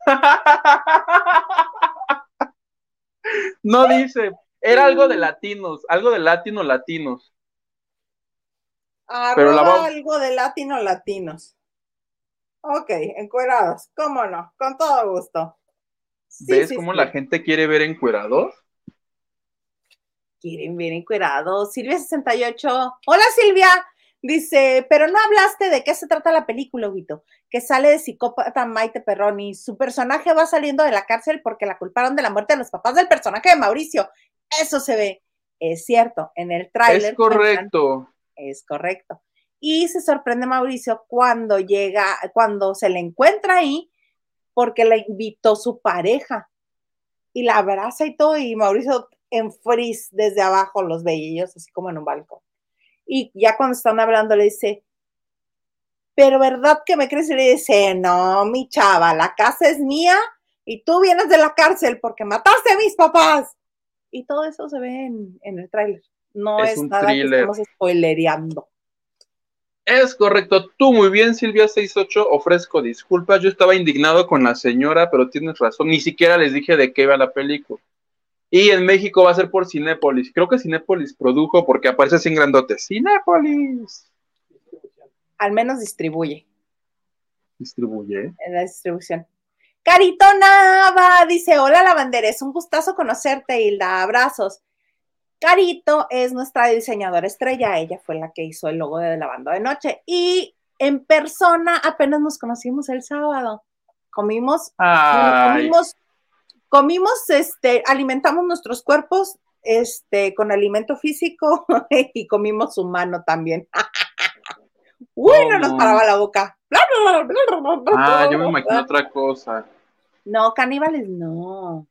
Speaker 2: no dice, era algo de latinos, algo de latino latinos.
Speaker 1: Arroba algo de latino latinos. Ok, encuerados, cómo no, con todo gusto.
Speaker 2: ¿Ves cómo la gente quiere ver encuerados?
Speaker 1: quieren ver encuerados. Silvia68. Hola Silvia. Dice, pero no hablaste de qué se trata la película, Huguito, que sale de psicópata Maite Perroni. Su personaje va saliendo de la cárcel porque la culparon de la muerte de los papás del personaje de Mauricio. Eso se ve. Es cierto, en el tráiler.
Speaker 2: Es correcto.
Speaker 1: Es correcto. Y se sorprende Mauricio cuando llega, cuando se le encuentra ahí, porque la invitó su pareja y la abraza y todo, y Mauricio en frizz desde abajo los veíos, así como en un balcón. Y ya cuando están hablando le dice, pero ¿verdad que me crees? Y le dice, no, mi chava, la casa es mía y tú vienes de la cárcel porque mataste a mis papás. Y todo eso se ve en, el tráiler. No es, nada que estamos spoilereando.
Speaker 2: Es correcto, tú muy bien, Silvia 68, ofrezco disculpas, yo estaba indignado con la señora, pero tienes razón, ni siquiera les dije de qué iba la película. Y en México va a ser por Cinépolis. Creo que Cinépolis produjo porque aparece así en grandote. Cinépolis.
Speaker 1: Al menos distribuye.
Speaker 2: Distribuye.
Speaker 1: En la distribución. Carito Nava dice: Hola, lavandera, es un gustazo conocerte, Hilda. Abrazos. Carito es nuestra diseñadora estrella. Ella fue la que hizo el logo de Lavando de Noche. Y en persona apenas nos conocimos el sábado. Comimos, comimos comimos, este, alimentamos nuestros cuerpos este, con alimento físico y comimos humano también. Uy, no nos paraba la boca.
Speaker 2: Ah, yo me imagino otra cosa.
Speaker 1: No, caníbales no.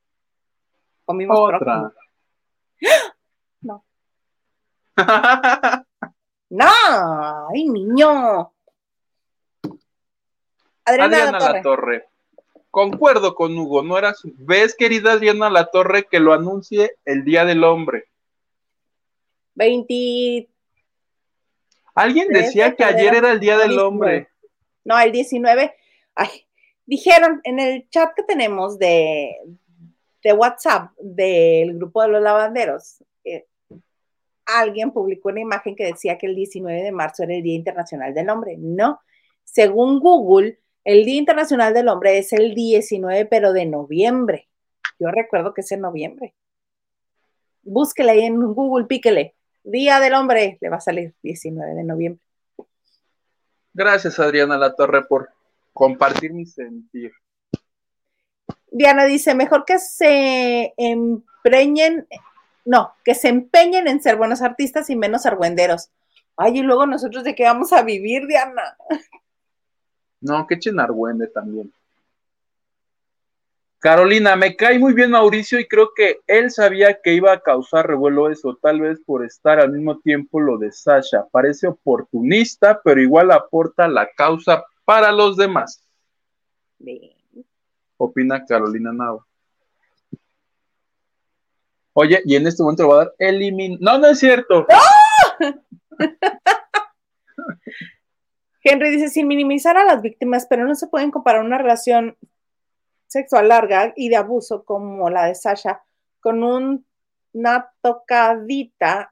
Speaker 1: Comimos
Speaker 2: otra.
Speaker 1: No. no, ay, niño.
Speaker 2: Adriana, Adriana La Torre. Concuerdo con Hugo, no era su... ¿Ves, querida Diana La Torre, que lo anuncie el Día del Hombre?
Speaker 1: 20.
Speaker 2: Alguien decía que ayer era el Día del Hombre.
Speaker 1: No, el 19. Ay, dijeron en el chat que tenemos de, de WhatsApp del grupo de los lavanderos, eh, alguien publicó una imagen que decía que el 19 de marzo era el Día Internacional del Hombre. No, según Google, el Día Internacional del Hombre es el 19, pero de noviembre. Yo recuerdo que es en noviembre. Búsquele ahí en Google, píquele. Día del Hombre, le va a salir 19 de noviembre.
Speaker 2: Gracias, Adriana La Torre, por compartir mi sentir.
Speaker 1: Diana dice, mejor que se empreñen, no, que se empeñen en ser buenos artistas y menos argüenderos. Ay, y luego nosotros de qué vamos a vivir, Diana.
Speaker 2: No, que Chenargüende también. Carolina, me cae muy bien Mauricio y creo que él sabía que iba a causar revuelo eso, tal vez por estar al mismo tiempo lo de Sasha. Parece oportunista, pero igual aporta la causa para los demás. Opina Carolina Nava. Oye, y en este momento va a dar elimin... No, no es cierto.
Speaker 1: Henry dice, sin minimizar a las víctimas, pero no se pueden comparar una relación sexual larga y de abuso como la de Sasha con un una tocadita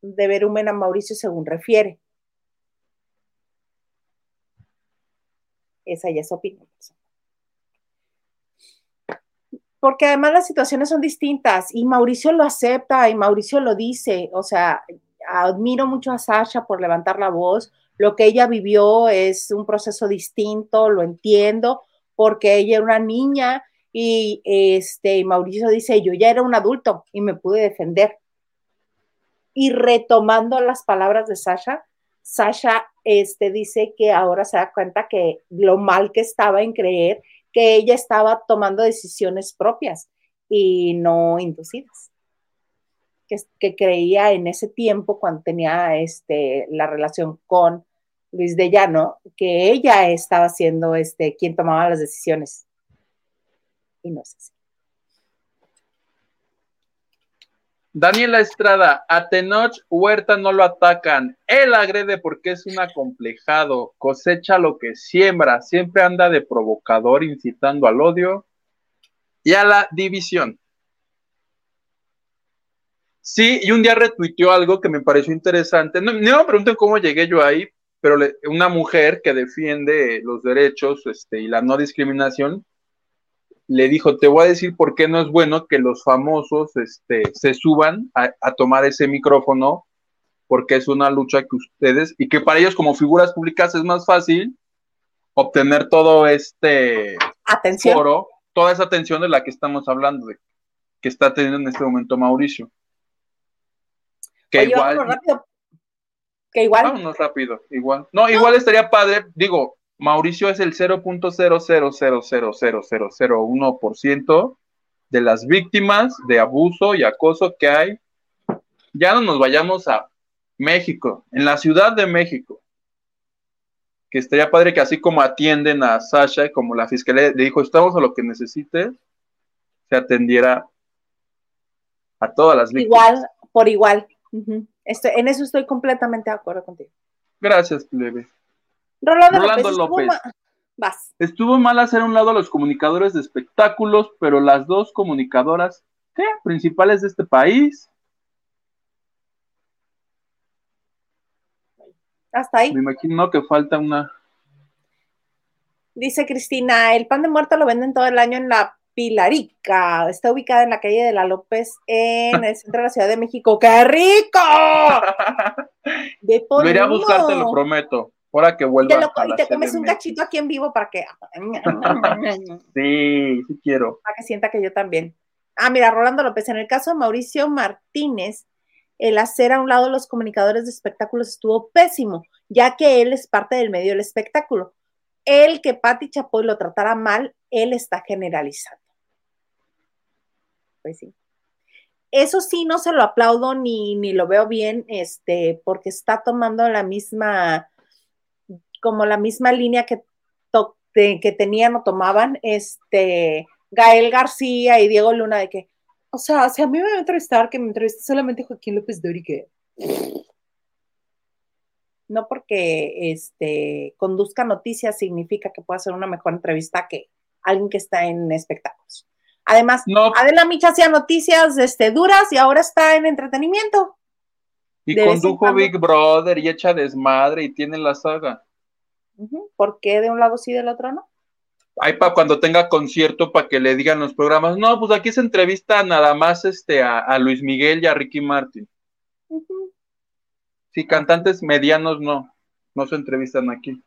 Speaker 1: de verumen a Mauricio según refiere. Esa ya es opinión porque además las situaciones son distintas y Mauricio lo acepta y Mauricio lo dice, o sea, admiro mucho a Sasha por levantar la voz, lo que ella vivió es un proceso distinto, lo entiendo, porque ella era una niña y este Mauricio dice, yo ya era un adulto y me pude defender. Y retomando las palabras de Sasha, Sasha este, dice que ahora se da cuenta que lo mal que estaba en creer que ella estaba tomando decisiones propias y no inducidas. Que, creía en ese tiempo, cuando tenía este, la relación con Luis de Llano, que ella estaba siendo este, quien tomaba las decisiones. Y no es así.
Speaker 2: Daniela Estrada, a Tenoch Huerta no lo atacan. Él agrede porque es un acomplejado, cosecha lo que siembra, siempre anda de provocador, incitando al odio y a la división. Sí, y un día retuiteó algo que me pareció interesante. No, me pregunten cómo llegué yo ahí, pero una mujer que defiende los derechos este, y la no discriminación le dijo, te voy a decir por qué no es bueno que los famosos este, se suban a, tomar ese micrófono, porque es una lucha que ustedes, y que para ellos como figuras públicas es más fácil obtener todo este
Speaker 1: atención.
Speaker 2: foro, toda esa atención de la que estamos hablando, de, que está teniendo en este momento Mauricio.
Speaker 1: Que igual... Rápido. Que igual.
Speaker 2: Vámonos rápido, igual. No, igual estaría padre, digo, Mauricio es el 0.0000001% de las víctimas de abuso y acoso que hay. Ya no nos vayamos a México, en la Ciudad de México. Que estaría padre que así como atienden a Sasha, como la fiscalía le dijo, estamos a lo que necesites, se atendiera a todas las
Speaker 1: víctimas. Igual, por igual. En eso estoy completamente de acuerdo contigo.
Speaker 2: Gracias, plebe.
Speaker 1: Rolando, López.
Speaker 2: Estuvo, mal hacer un lado a los comunicadores de espectáculos, pero las dos comunicadoras ¿qué? principales de este país.
Speaker 1: Hasta ahí.
Speaker 2: Me imagino que falta una.
Speaker 1: Dice Cristina, el pan de muerto lo venden todo el año en la Pilarica. Está ubicada en la calle de la López, en el centro de la Ciudad de México. ¡Qué rico!
Speaker 2: Ve a buscarte, lo prometo. Ahora que vuelva.
Speaker 1: Y te, comes un cachito aquí en vivo para que.
Speaker 2: sí, sí quiero.
Speaker 1: Para que sienta que yo también. Ah, mira, Rolando López, en el caso de Mauricio Martínez, el hacer a un lado los comunicadores de espectáculos estuvo pésimo, ya que él es parte del medio del espectáculo. El que Patti Chapoy lo tratara mal, él está generalizando. Pues sí. Eso sí, no se lo aplaudo ni, ni lo veo bien, este, porque está tomando la misma como la misma línea que, que tenían o tomaban este, Gael García y Diego Luna de que, o sea, si a mí me va a entrevistar, que me entreviste solamente Joaquín López Dori, que no porque este, conduzca noticias significa que pueda ser una mejor entrevista que alguien que está en espectáculos. Además, Adela Micha hacía noticias este, duras y ahora está en entretenimiento.
Speaker 2: Y condujo Big Brother y echa desmadre y tiene la saga.
Speaker 1: ¿Por qué de un lado sí, del otro no?
Speaker 2: Ay, para cuando tenga concierto, para que le digan los programas, no, pues aquí se entrevista nada más este, a, Luis Miguel y a Ricky Martin. Sí, cantantes medianos no, no se entrevistan aquí.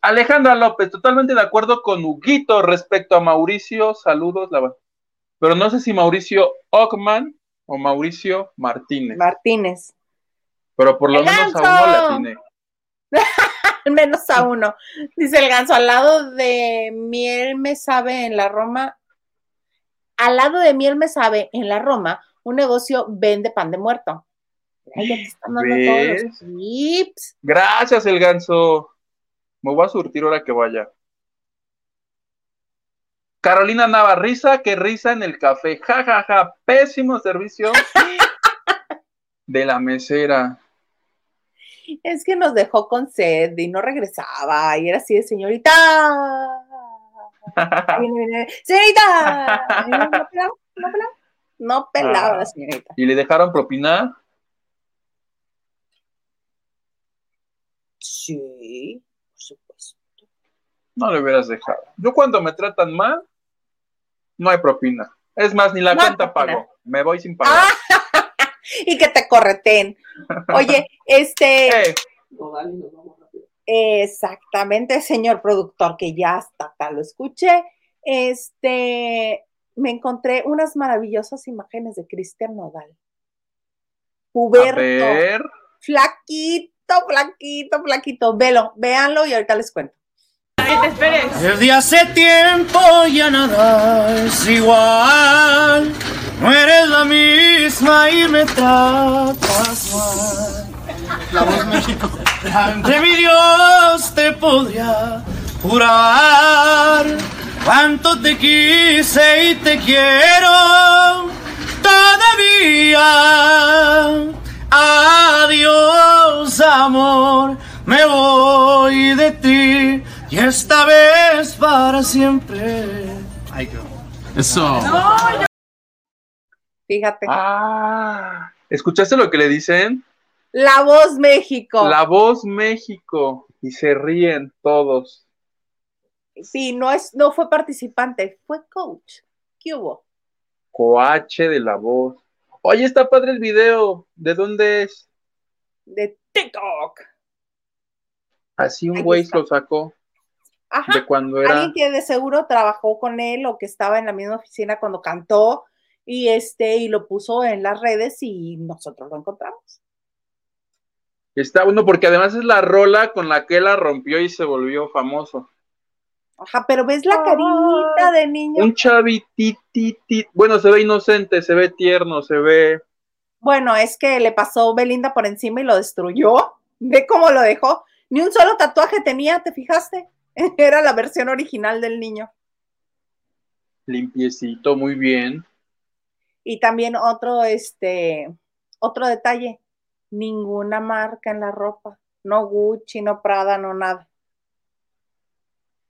Speaker 2: Alejandra López, totalmente de acuerdo con Huguito respecto a Mauricio, saludos, pero no sé si Mauricio Ockman o Mauricio Martínez.
Speaker 1: Martínez.
Speaker 2: Pero por lo menos a uno atiné.
Speaker 1: Al menos a uno. Dice el ganso, al lado de miel me sabe en la Roma. Al lado de miel me sabe en la Roma, un negocio vende pan de muerto.
Speaker 2: Gracias, el ganso. Me voy a surtir ahora que vaya. Carolina Navarriza, que risa en el café. Ja, ja, ja. Pésimo servicio de la mesera
Speaker 1: es que nos dejó con sed y no regresaba y era así de señorita. señorita. no. No pelaba la ah. señorita.
Speaker 2: ¿Y le dejaron propinar?
Speaker 1: Sí, por supuesto.
Speaker 2: No le hubieras dejado. Yo cuando me tratan mal, no hay propina. Es más, ni la cuenta pago. Me voy sin pagar.
Speaker 1: y que te correten. Oye, este. Eh. Exactamente, señor productor, que ya hasta acá lo escuché. Este, me encontré unas maravillosas imágenes de Cristian Nodal. Puberto. Flaquito, flaquito, flaquito. Velo, véanlo y ahorita les cuento.
Speaker 3: Desde hace tiempo ya nada es igual. No eres la misma y me tratas mal. La voz México. Ante mi Dios te podría jurar cuánto te quise y te quiero todavía. Adiós, amor, me voy de ti y esta vez para siempre. Ay, qué
Speaker 2: Eso.
Speaker 1: Fíjate.
Speaker 2: Ah, ¿escuchaste lo que le dicen?
Speaker 1: La voz México.
Speaker 2: La voz México. Y se ríen todos.
Speaker 1: Sí, no, es, no fue participante, fue coach. ¿Qué hubo?
Speaker 2: Coache de la voz. Oye, está padre el video. ¿De dónde es?
Speaker 1: De TikTok.
Speaker 2: Así un güey lo sacó.
Speaker 1: Ajá. De cuando era. Alguien que de seguro trabajó con él o que estaba en la misma oficina cuando cantó y este y lo puso en las redes y nosotros lo encontramos.
Speaker 2: Está bueno porque además es la rola con la que la rompió y se volvió famoso.
Speaker 1: Ajá, pero ves la carita de niño.
Speaker 2: Un chavitititi. Bueno, se ve inocente, se ve tierno, se ve.
Speaker 1: Bueno, es que le pasó Belinda por encima y lo destruyó. Ve cómo lo dejó. Ni un solo tatuaje tenía, ¿te fijaste? Era la versión original del niño.
Speaker 2: Limpiecito, muy bien.
Speaker 1: Y también otro, este, otro detalle, ninguna marca en la ropa, no Gucci, no Prada, no nada.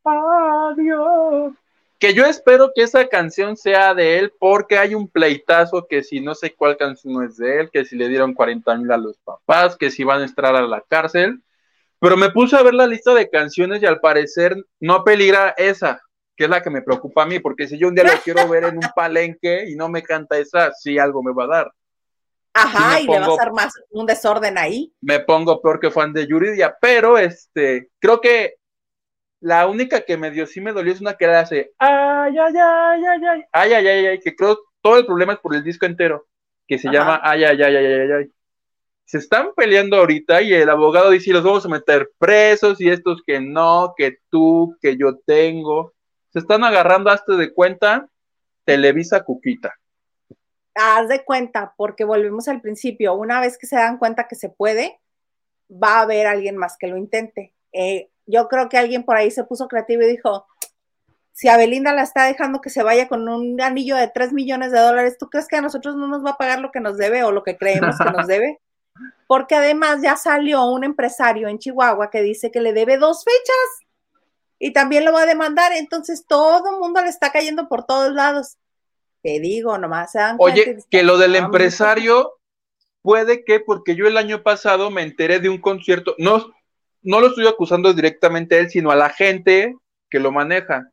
Speaker 2: Adiós. Que yo espero que esa canción sea de él porque hay un pleitazo que si no sé cuál canción no es de él, que si le dieron 40 mil a los papás, que si van a entrar a la cárcel. Pero me puse a ver la lista de canciones y al parecer no peligra esa, que es la que me preocupa a mí, porque si yo un día lo quiero ver en un palenque y no me canta esa, sí algo me va a dar.
Speaker 1: Ajá, y le va a hacer más un desorden ahí.
Speaker 2: Me pongo peor que fan de Yuridia, pero este, creo que la única que me dio, sí me dolió es una que le hace ay, ay, ay, ay, ay, ay, ay, ay, ay, que creo todo el problema es por el disco entero, que se llama ay, ay, ay, ay, ay, ay. Se están peleando ahorita y el abogado dice, los vamos a meter presos y estos que no, que tú, que yo tengo. Se están agarrando hasta de cuenta Televisa Cuquita.
Speaker 1: Haz de cuenta, porque volvemos al principio, una vez que se dan cuenta que se puede, va a haber alguien más que lo intente. Eh, yo creo que alguien por ahí se puso creativo y dijo, si Abelinda la está dejando que se vaya con un anillo de 3 millones de dólares, ¿tú crees que a nosotros no nos va a pagar lo que nos debe o lo que creemos que nos debe? Porque además ya salió un empresario en Chihuahua que dice que le debe dos fechas y también lo va a demandar, entonces todo el mundo le está cayendo por todos lados. Te digo, nomás.
Speaker 2: Oye, que lo del empresario puede que, porque yo el año pasado me enteré de un concierto, no, no lo estoy acusando directamente a él, sino a la gente que lo maneja.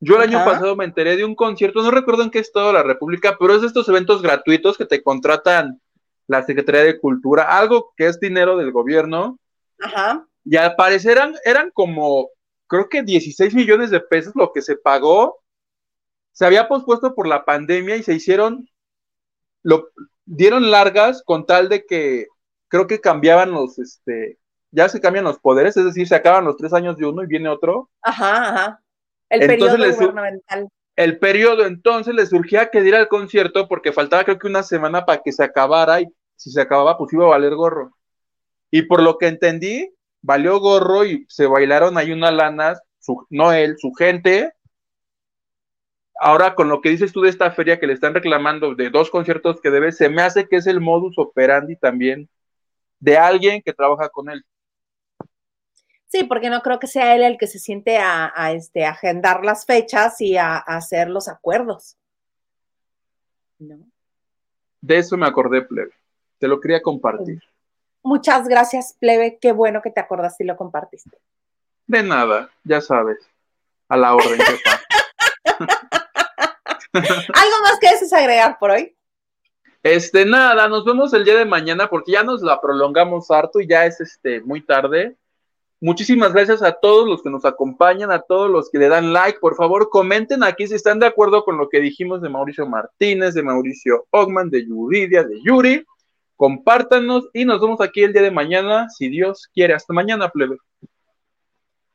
Speaker 2: Yo el año pasado me enteré de un concierto, no recuerdo en qué estado de la República, pero es de estos eventos gratuitos que te contratan la Secretaría de Cultura, algo que es dinero del gobierno.
Speaker 1: Ajá.
Speaker 2: Y al parecer eran, eran como, creo que 16 millones de pesos lo que se pagó. Se había pospuesto por la pandemia y se hicieron, lo dieron largas con tal de que creo que cambiaban los, este, ya se cambian los poderes, es decir, se acaban los tres años de uno y viene otro.
Speaker 1: Ajá, ajá. El periodo gubernamental.
Speaker 2: El periodo, entonces le surgía que diera el concierto porque faltaba creo que una semana para que se acabara y si se acababa pues iba a valer gorro. Y por lo que entendí, valió gorro y se bailaron ahí una lana, su, no él, su gente. Ahora con lo que dices tú de esta feria que le están reclamando de dos conciertos que debe, se me hace que es el modus operandi también de alguien que trabaja con él.
Speaker 1: Sí, porque no creo que sea él el que se siente a, este, agendar las fechas y a, hacer los acuerdos.
Speaker 2: No. De eso me acordé, plebe. Te lo quería compartir.
Speaker 1: Muchas gracias, plebe. Qué bueno que te acordaste y lo compartiste.
Speaker 2: De nada, ya sabes. A la orden,
Speaker 1: ¿Algo más que desees agregar por hoy?
Speaker 2: Este, nada, nos vemos el día de mañana porque ya nos la prolongamos harto y ya es este muy tarde. Muchísimas gracias a todos los que nos acompañan, a todos los que le dan like. Por favor, comenten aquí si están de acuerdo con lo que dijimos de Mauricio Martínez, de Mauricio Ogman, de Yuridia, de Yuri. Compártanos y nos vemos aquí el día de mañana, si Dios quiere. Hasta mañana, plebe.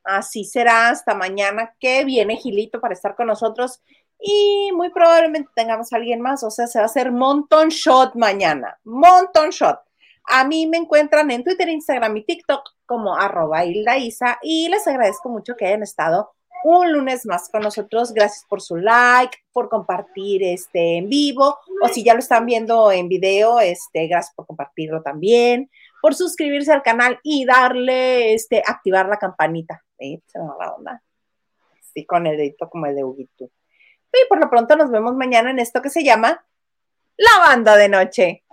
Speaker 1: Así será, hasta mañana que viene Gilito para estar con nosotros y muy probablemente tengamos a alguien más, o sea, se va a hacer Monton Shot mañana, Monton Shot. A mí me encuentran en Twitter, Instagram y TikTok como arroba Isa y les agradezco mucho que hayan estado un lunes más con nosotros. Gracias por su like, por compartir este en vivo o si ya lo están viendo en video, este, gracias por compartirlo también, por suscribirse al canal y darle, este, activar la campanita. ¿eh? Se me va la onda. Sí, con el dedito como el de Huguito. Y por lo pronto nos vemos mañana en esto que se llama La Banda de Noche.